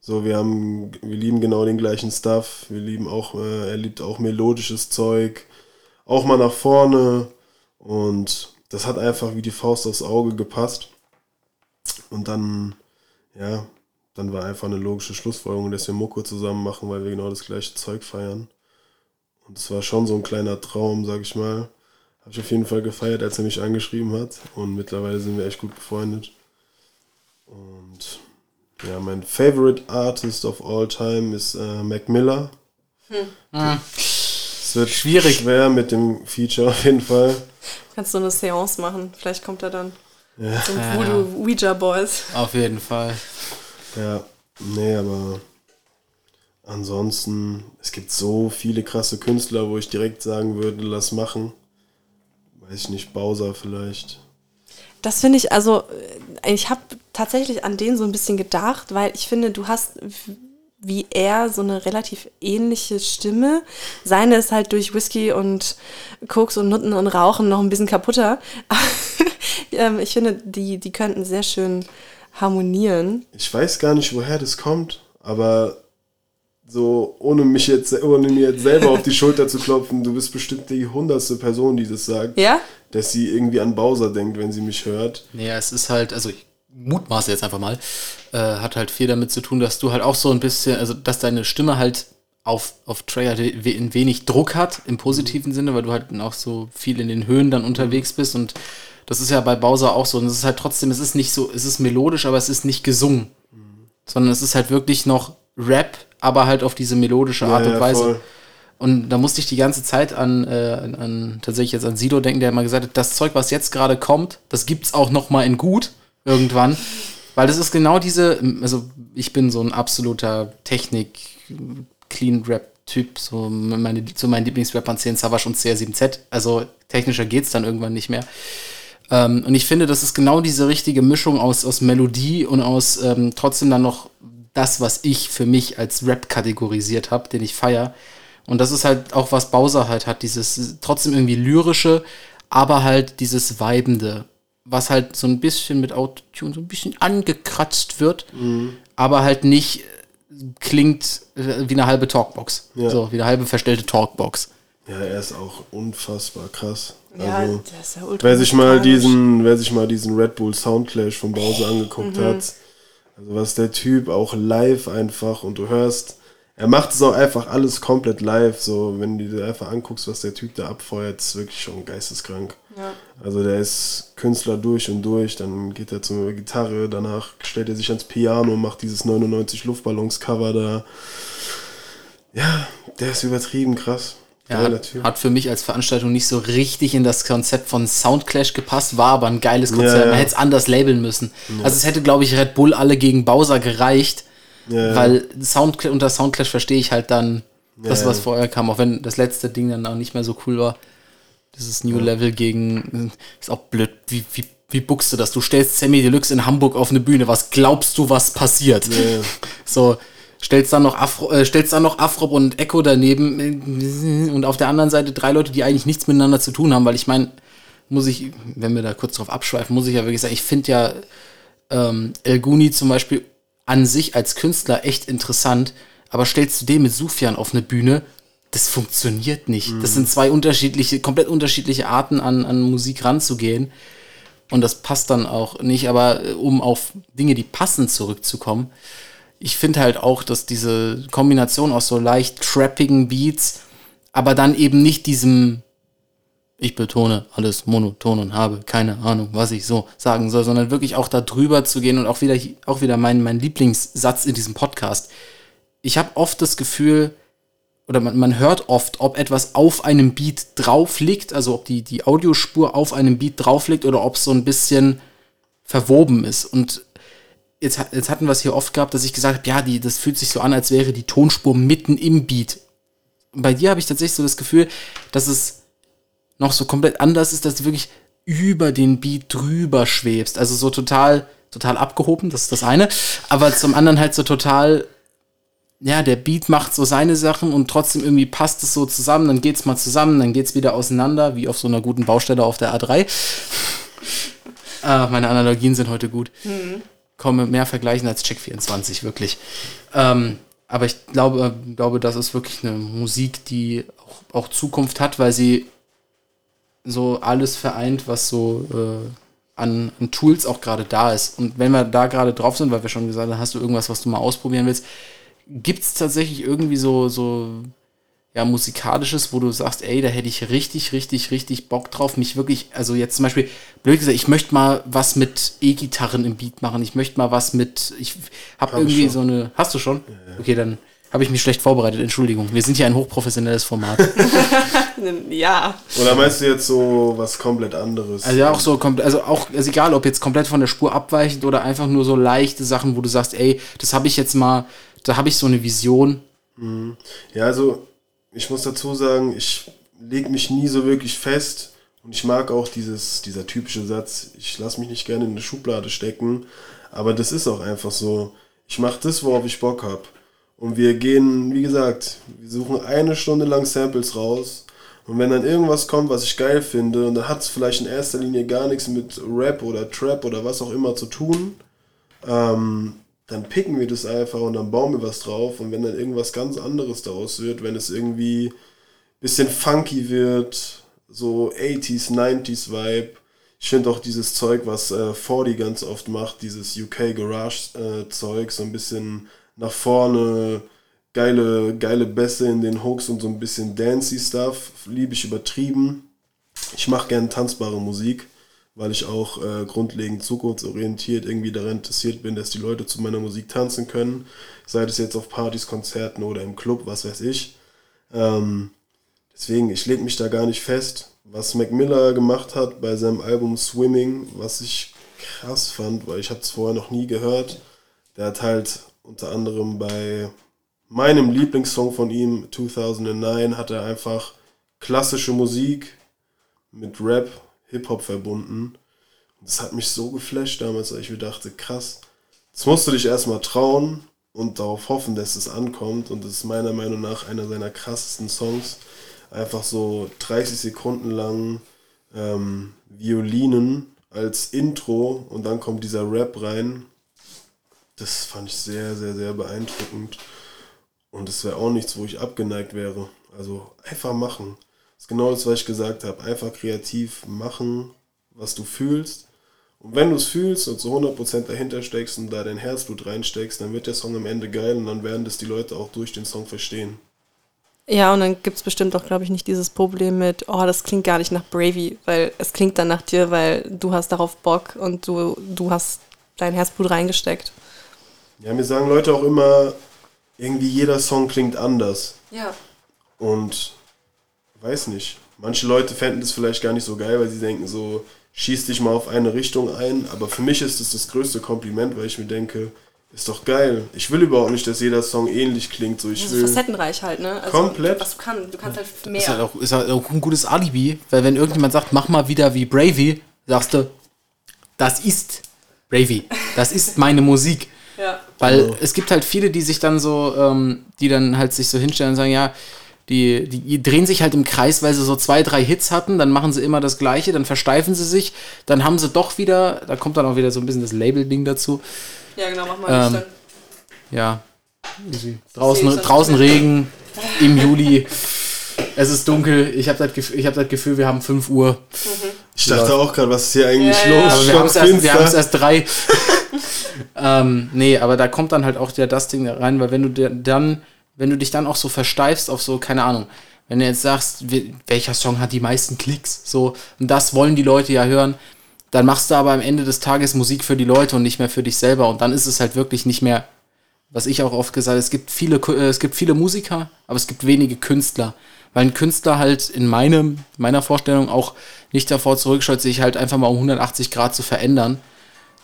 So, wir haben, wir lieben genau den gleichen Stuff. Wir lieben auch, äh, er liebt auch melodisches Zeug, auch mal nach vorne. Und das hat einfach wie die Faust aufs Auge gepasst. Und dann, ja, dann war einfach eine logische Schlussfolgerung, dass wir Moko zusammen machen, weil wir genau das gleiche Zeug feiern. Und es war schon so ein kleiner Traum, sag ich mal. Habe ich auf jeden Fall gefeiert, als er mich angeschrieben hat. Und mittlerweile sind wir echt gut befreundet. Und ja, mein Favorite Artist of all time ist äh, Mac Miller. Es wird Schwierig. schwer mit dem Feature auf jeden Fall. Kannst du eine Seance machen? Vielleicht kommt er dann Ja. zum Voodoo Ouija Boys. Auf jeden Fall. Ja, nee, aber ansonsten, es gibt so viele krasse Künstler, wo ich direkt sagen würde, lass machen. Weiß ich nicht, Bowser vielleicht. Das finde ich, also äh, ich habe tatsächlich an den so ein bisschen gedacht, weil ich finde, du hast wie er so eine relativ ähnliche Stimme. Seine ist halt durch Whisky und Koks und Nutten und Rauchen noch ein bisschen kaputter. <laughs> ähm, ich finde, die, die könnten sehr schön harmonieren. Ich weiß gar nicht, woher das kommt, aber so, ohne mich jetzt, ohne mir jetzt selber auf die Schulter zu klopfen, du bist bestimmt die hundertste Person, die das sagt, Ja? dass sie irgendwie an Bowser denkt, wenn sie mich hört. Naja, es ist halt, also ich mutmaße jetzt einfach mal, äh, hat halt viel damit zu tun, dass du halt auch so ein bisschen, also dass deine Stimme halt auf, auf Trey we- ein wenig Druck hat, im positiven Sinne, weil du halt auch so viel in den Höhen dann unterwegs bist und das ist ja bei Bowser auch so und es ist halt trotzdem, es ist nicht so, es ist melodisch, aber es ist nicht gesungen, sondern es ist halt wirklich noch Rap, aber halt auf diese melodische Art und Weise. voll. Und da musste ich die ganze Zeit an, äh, an, an tatsächlich jetzt an Sido denken, der immer gesagt hat, das Zeug, was jetzt gerade kommt, das gibt's auch noch mal in gut irgendwann, weil das ist genau diese, also ich bin so ein absoluter Technik Clean Rap Typ, so meine zu meinen Lieblingsrappern zählen Savage und CR7Z, also technischer geht's dann irgendwann nicht mehr. Ähm, und ich finde, das ist genau diese richtige Mischung aus, aus Melodie und aus ähm, trotzdem dann noch das, was ich für mich als Rap kategorisiert habe, den ich feier. Und das ist halt auch, was Bowser halt hat, dieses trotzdem irgendwie lyrische, aber halt dieses Weibende, was halt so ein bisschen mit Autotune so ein bisschen angekratzt wird, aber halt nicht äh, klingt äh, wie eine halbe Talkbox. Ja. So, wie eine halbe verstellte Talkbox. Ja, er ist auch unfassbar krass. Ja, Also, der ist ja ultra wer sich mal diesen, wer sich mal diesen Red Bull Soundclash von Bowser angeguckt hat, also was der Typ auch live einfach und du hörst, er macht es auch einfach alles komplett live, so wenn du dir einfach anguckst, was der Typ da abfeuert, ist wirklich schon geisteskrank. Also der ist Künstler durch und durch, dann geht er zur Gitarre, danach stellt er sich ans Piano, macht dieses 99 Luftballons Cover da. Ja, der ist übertrieben krass. Ja, hat, hat für mich als Veranstaltung nicht so richtig in das Konzept von Soundclash gepasst, war aber ein geiles Konzert. Ja, ja. Man hätte es anders labeln müssen. Also es hätte, glaube ich, Red Bull alle gegen Bowser gereicht, weil Sound, unter Soundclash verstehe ich halt dann das, was vorher kam, auch wenn das letzte Ding dann auch nicht mehr so cool war. Dieses New Level gegen, ist auch blöd, wie, wie, wie buckst du das? Du stellst Sammy Deluxe in Hamburg auf eine Bühne, was glaubst du, was passiert? ja. <laughs> So, stellst dann noch Afro, äh, stellst dann noch Afrop und Echo daneben äh, und auf der anderen Seite drei Leute, die eigentlich nichts miteinander zu tun haben, weil ich meine, muss ich, wenn wir da kurz drauf abschweifen, muss ich ja wirklich sagen, ich finde ja ähm, El Guni zum Beispiel an sich als Künstler echt interessant, aber stellst du den mit Sufjan auf eine Bühne, das funktioniert nicht. Das sind zwei unterschiedliche, komplett unterschiedliche Arten an, an Musik ranzugehen. und das passt dann auch nicht, aber äh, um auf Dinge, die passen, zurückzukommen, ich finde halt auch, dass diese Kombination aus so leicht trappigen Beats, aber dann eben nicht diesem, ich betone alles monoton und habe keine Ahnung, was ich so sagen soll, sondern wirklich auch da drüber zu gehen und auch wieder, auch wieder mein, mein Lieblingssatz in diesem Podcast. Ich habe oft das Gefühl, oder man, man hört oft, ob etwas auf einem Beat drauf liegt, also ob die, die Audiospur auf einem Beat drauf liegt oder ob es so ein bisschen verwoben ist. Und jetzt, jetzt hatten wir es hier oft gehabt, dass ich gesagt habe, ja, die, das fühlt sich so an, als wäre die Tonspur mitten im Beat. Und bei dir habe ich tatsächlich so das Gefühl, dass es noch so komplett anders ist, dass du wirklich über den Beat drüber schwebst. Also so total, total abgehoben, das ist das eine. Aber zum anderen halt so total, ja, der Beat macht so seine Sachen und trotzdem irgendwie passt es so zusammen, dann geht's mal zusammen, dann geht's wieder auseinander, wie auf so einer guten Baustelle auf der A3. ah, meine Analogien sind heute gut. Mhm komme mehr vergleichen als Check24, wirklich. Ähm, aber ich glaube, glaube, das ist wirklich eine Musik, die auch, auch Zukunft hat, weil sie so alles vereint, was so äh, an, an, Tools auch gerade da ist. Und wenn wir da gerade drauf sind, weil wir schon gesagt haben, hast du irgendwas, was du mal ausprobieren willst, gibt es tatsächlich irgendwie so, so ja, musikalisches, wo du sagst, ey, da hätte ich richtig, richtig, richtig Bock drauf, mich wirklich, also jetzt zum Beispiel, blöd gesagt, ich möchte mal was mit E-Gitarren im Beat machen, ich möchte mal was mit, ich habe hab irgendwie so eine, hast du schon? Ja, ja. Okay, dann habe ich mich schlecht vorbereitet, Entschuldigung. Wir sind ja ein hochprofessionelles Format. <laughs> ja. Oder meinst du jetzt so was komplett anderes? Also ja, auch so, also auch, also egal, ob jetzt komplett von der Spur abweichend oder einfach nur so leichte Sachen, wo du sagst, ey, das habe ich jetzt mal, da habe ich so eine Vision. Mhm. Ja, also ich muss dazu sagen, ich lege mich nie so wirklich fest und ich mag auch dieses, dieser typische Satz, ich lasse mich nicht gerne in eine Schublade stecken, aber das ist auch einfach so. Ich mache das, worauf ich Bock habe. Und wir gehen, wie gesagt, wir suchen eine Stunde lang Samples raus. Und wenn dann irgendwas kommt, was ich geil finde, und dann hat es vielleicht in erster Linie gar nichts mit Rap oder Trap oder was auch immer zu tun, ähm, dann picken wir das einfach und dann bauen wir was drauf. Und wenn dann irgendwas ganz anderes daraus wird, wenn es irgendwie ein bisschen funky wird, so 80s, 90s Vibe. Ich finde auch dieses Zeug, was äh, 40 ganz oft macht, dieses UK Garage äh, Zeug, so ein bisschen nach vorne, geile, geile Bässe in den Hooks und so ein bisschen dancey Stuff, liebe ich übertrieben. Ich mache gerne tanzbare Musik weil ich auch äh, grundlegend zukunftsorientiert irgendwie daran interessiert bin, dass die Leute zu meiner Musik tanzen können, sei es jetzt auf Partys, Konzerten oder im Club, was weiß ich. Ähm, deswegen, ich lege mich da gar nicht fest. Was Mac Miller gemacht hat bei seinem Album Swimming, was ich krass fand, weil ich habe es vorher noch nie gehört. Der hat halt unter anderem bei meinem Lieblingssong von ihm, 2009, hat er einfach klassische Musik mit Rap Hip-Hop verbunden. Und das hat mich so geflasht damals, weil ich mir dachte, krass, jetzt musst du dich erstmal trauen und darauf hoffen, dass es ankommt. Und das ist meiner Meinung nach einer seiner krassesten Songs. Einfach so 30 Sekunden lang ähm, Violinen als Intro und dann kommt dieser Rap rein. Das fand ich sehr, sehr, sehr beeindruckend. Und das wäre auch nichts, wo ich abgeneigt wäre. Also einfach machen ist genau das, was ich gesagt habe. Einfach kreativ machen, was du fühlst. Und wenn du es fühlst und zu 100% dahinter steckst und da dein Herzblut reinsteckst, dann wird der Song am Ende geil und dann werden das die Leute auch durch den Song verstehen. Ja, und dann gibt es bestimmt auch, glaube ich, nicht dieses Problem mit, oh, das klingt gar nicht nach Bravey, weil es klingt dann nach dir, weil du hast darauf Bock und du, du hast dein Herzblut reingesteckt. Ja, mir sagen Leute auch immer, irgendwie jeder Song klingt anders. Ja. Und weiß nicht. Manche Leute fänden das vielleicht gar nicht so geil, weil sie denken so, schieß dich mal auf eine Richtung ein. Aber für mich ist das das größte Kompliment, weil ich mir denke, ist doch geil. Ich will überhaupt nicht, dass jeder Song ähnlich klingt. So, ich das will facettenreich halt, ne? Also, komplett. Was du kannst. Du kannst halt mehr. Ist halt, auch, ist halt auch ein gutes Alibi, weil wenn irgendjemand sagt, mach mal wieder wie Bravey, sagst du, das ist Bravey. Das ist <laughs> meine Musik. Ja. Weil also. es gibt halt viele, die sich dann so, ähm, die dann halt sich so hinstellen und sagen, ja, die, die drehen sich halt im Kreis, weil sie so zwei, drei Hits hatten, dann machen sie immer das Gleiche, dann versteifen sie sich, dann haben sie doch wieder, da kommt dann auch wieder so ein bisschen das Label-Ding dazu. Ja, genau, mach mal ähm, Ja. Easy. Draußen, draußen Regen <laughs> im Juli. Es ist dunkel. Ich habe das, Gefühl, hab das Gefühl, wir haben 5 Uhr. Mhm. Ich dachte auch gerade, was ist hier eigentlich Ja, ja. los? Aber wir haben es erst, wir erst drei. <laughs> ähm, nee, aber da kommt dann halt auch der das Ding rein, weil wenn du dir dann, wenn du dich dann auch so versteifst auf so, keine Ahnung, wenn du jetzt sagst, welcher Song hat die meisten Klicks, so, und das wollen die Leute ja hören, dann machst du aber am Ende des Tages Musik für die Leute und nicht mehr für dich selber. Und dann ist es halt wirklich nicht mehr, was ich auch oft gesagt habe, es gibt viele, äh, es gibt viele Musiker, aber es gibt wenige Künstler. Weil ein Künstler halt in meinem, meiner Vorstellung auch nicht davor zurückscheut, sich halt einfach mal um 180 Grad zu verändern.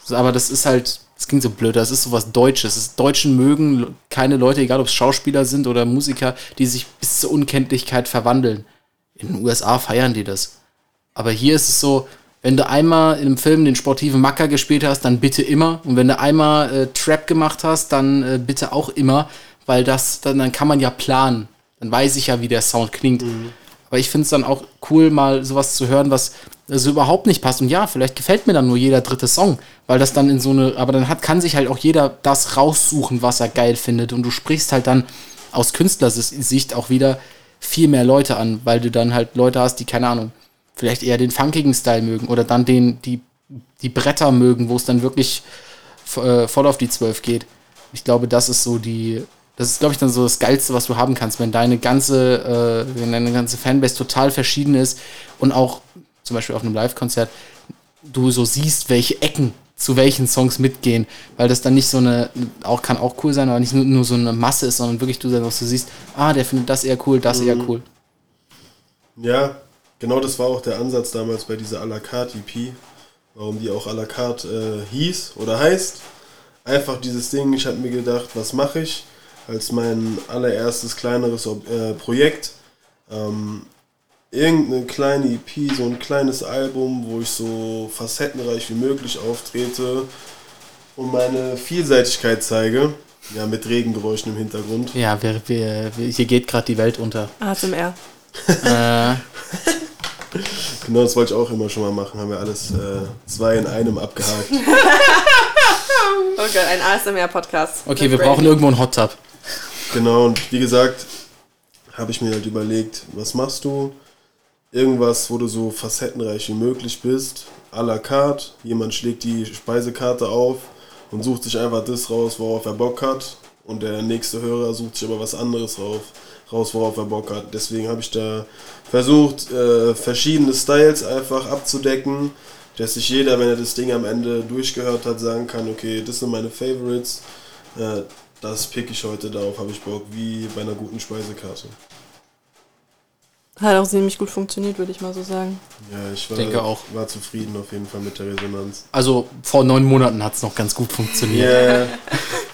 Aber das ist halt, das klingt so blöd, das ist sowas Deutsches. Das Deutschen mögen keine Leute, egal ob es Schauspieler sind oder Musiker, die sich bis zur Unkenntlichkeit verwandeln. In den USA feiern die das. Aber hier ist es so, wenn du einmal in einem Film den sportiven Macker gespielt hast, dann bitte immer. Und wenn du einmal äh, Trap gemacht hast, dann äh, bitte auch immer, weil das, dann, dann kann man ja planen. Dann weiß ich ja, wie der Sound klingt. Aber ich finde es dann auch cool, mal sowas zu hören, was so überhaupt nicht passt. Und ja, vielleicht gefällt mir dann nur jeder dritte Song, weil das dann in so eine, aber dann hat, kann sich halt auch jeder das raussuchen, was er geil findet. Und du sprichst halt dann aus Künstlersicht auch wieder viel mehr Leute an, weil du dann halt Leute hast, die, keine Ahnung, vielleicht eher den funkigen Style mögen oder dann den, die, die Bretter mögen, wo es dann wirklich äh, voll auf die Zwölf geht. Ich glaube, das ist so die, das ist, glaube ich, dann so das Geilste, was du haben kannst, wenn deine ganze, äh, wenn deine ganze Fanbase total verschieden ist und auch zum Beispiel auf einem Live-Konzert du so siehst, welche Ecken zu welchen Songs mitgehen, weil das dann nicht so eine, auch kann auch cool sein, aber nicht nur, nur so eine Masse ist, sondern wirklich du dann auch so siehst, ah, der findet das eher cool, das eher cool. Ja, genau das war auch der Ansatz damals bei dieser à la carte EP, warum die auch à la carte äh, hieß oder heißt. Einfach dieses Ding, ich habe mir gedacht, was mache ich als mein allererstes kleineres Ob- äh, Projekt. Ähm, irgendeine kleine EP, so ein kleines Album, wo ich so facettenreich wie möglich auftrete und meine Vielseitigkeit zeige. Ja, mit Regengeräuschen im Hintergrund. Ja, wir, wir, wir, hier geht gerade die Welt unter. ASMR. äh, <laughs> Genau, das wollte ich auch immer schon mal machen. Haben wir alles äh, zwei in einem abgehakt. <laughs> Okay, ein ASMR-Podcast. okay, wir brauchen irgendwo einen Hot Tub. Genau, und wie gesagt, habe ich mir halt überlegt, was machst du? Irgendwas, wo du so facettenreich wie möglich bist. À la carte. Jemand schlägt die Speisekarte auf und sucht sich einfach das raus, worauf er Bock hat. Und der nächste Hörer sucht sich aber was anderes raus, raus worauf er Bock hat. Deswegen habe ich da versucht, äh, verschiedene Styles einfach abzudecken, dass sich jeder, wenn er das Ding am Ende durchgehört hat, sagen kann, okay, das sind meine Favorites. Äh, das pick ich heute, darauf habe ich Bock, wie bei einer guten Speisekarte. Hat auch ziemlich gut funktioniert, würde ich mal so sagen. Ja, ich war, Denke auch. war zufrieden auf jeden Fall mit der Resonanz. Also vor neun Monaten hat es noch ganz gut funktioniert. Yeah.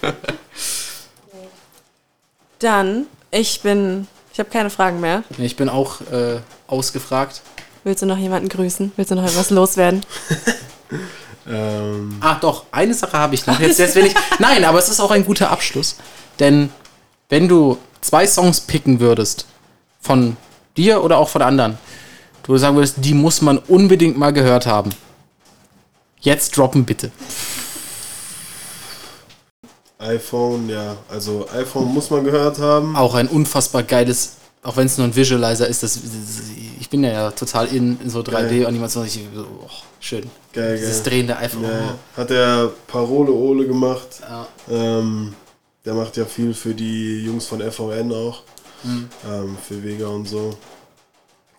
<laughs> Dann, ich bin, ich habe keine Fragen mehr. Ich bin auch äh, ausgefragt. Willst du noch jemanden grüßen? Willst du noch etwas loswerden? <laughs> ähm, Ah, doch, eine Sache habe ich noch. Jetzt, jetzt will ich. Nein, aber es ist auch ein guter Abschluss. Denn wenn du zwei Songs picken würdest, von dir oder auch von anderen, du sagen würdest, die muss man unbedingt mal gehört haben. Jetzt droppen bitte. iPhone, ja, also iPhone muss man gehört haben. Auch ein unfassbar geiles, auch wenn es nur ein Visualizer ist, das, ich bin ja, ja total in, in so 3D-Animation. Ich, so, oh, schön. Geil, Dieses geil. drehende iPhone. Ja, hat der Parole Ole gemacht. Ja. Ähm, der macht ja viel für die Jungs von FVN auch. Mhm. Ähm, für Vega und so.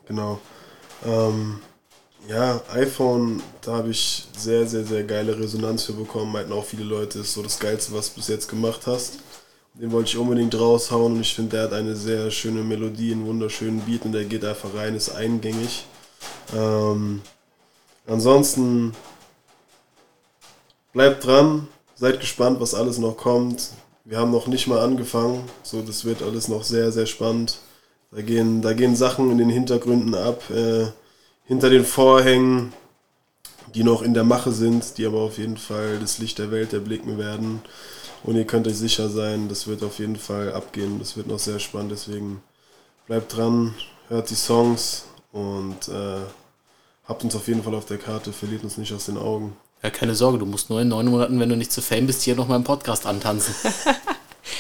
Genau. Ähm, ja, iPhone, da habe ich sehr, sehr, sehr geile Resonanz für bekommen. Meinten auch viele Leute, ist so das Geilste, was du bis jetzt gemacht hast. Den wollte ich unbedingt raushauen und ich finde, der hat eine sehr schöne Melodie, einen wunderschönen Beat und der geht einfach rein, ist eingängig. Ähm, ansonsten bleibt dran, seid gespannt, was alles noch kommt. Wir haben noch nicht mal angefangen, so das wird alles noch sehr, sehr spannend. Da gehen, da gehen Sachen in den Hintergründen ab, äh, hinter den Vorhängen, die noch in der Mache sind, die aber auf jeden Fall das Licht der Welt erblicken werden. Und ihr könnt euch sicher sein, das wird auf jeden Fall abgehen. Das wird noch sehr spannend, deswegen bleibt dran, hört die Songs und äh, habt uns auf jeden Fall auf der Karte, verliert uns nicht aus den Augen. Ja, keine Sorge, du musst nur in neun Monaten, wenn du nicht zu Fame bist, hier noch mal im Podcast antanzen. <laughs>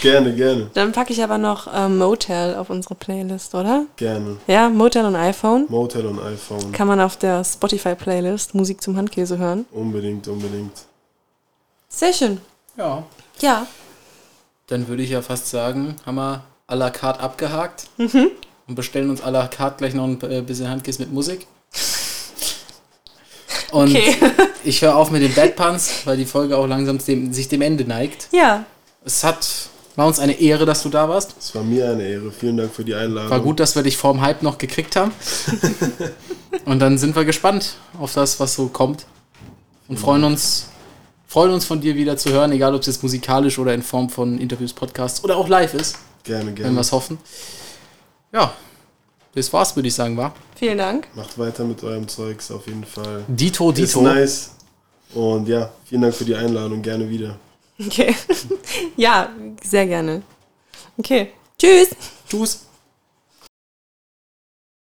Gerne, gerne, Dann packe ich aber noch ähm, Motel auf unsere Playlist, oder? gerne. Ja, Motel und iPhone. Motel und iPhone. Kann man auf der Spotify-Playlist Musik zum Handkäse hören. Unbedingt, unbedingt. Sehr schön. Ja. Ja. Dann würde ich ja fast sagen, haben wir à la carte abgehakt und bestellen uns à la carte gleich noch ein äh, bisschen Handkiss mit Musik. Und Okay. <laughs> ich höre auf mit den Bad Puns, weil die Folge auch langsam dem, sich dem Ende neigt. Ja. Es hat, war uns eine Ehre, dass du da warst. Es war mir eine Ehre. Vielen Dank für die Einladung. War gut, dass wir dich vorm Hype noch gekriegt haben. <laughs> Und dann sind wir gespannt auf das, was so kommt. Und freuen uns, freuen uns von dir wieder zu hören, egal ob es jetzt musikalisch oder in Form von Interviews, Podcasts oder auch live ist, Gerne, wenn wir gerne. es hoffen. Ja, das war's, würde ich sagen, war. Vielen Dank. Macht weiter mit eurem Zeugs auf jeden Fall. Dito, Ist Dito. nice. Und ja, vielen Dank für die Einladung. Gerne wieder. Okay. <laughs> ja, sehr gerne. Okay. Tschüss. Tschüss.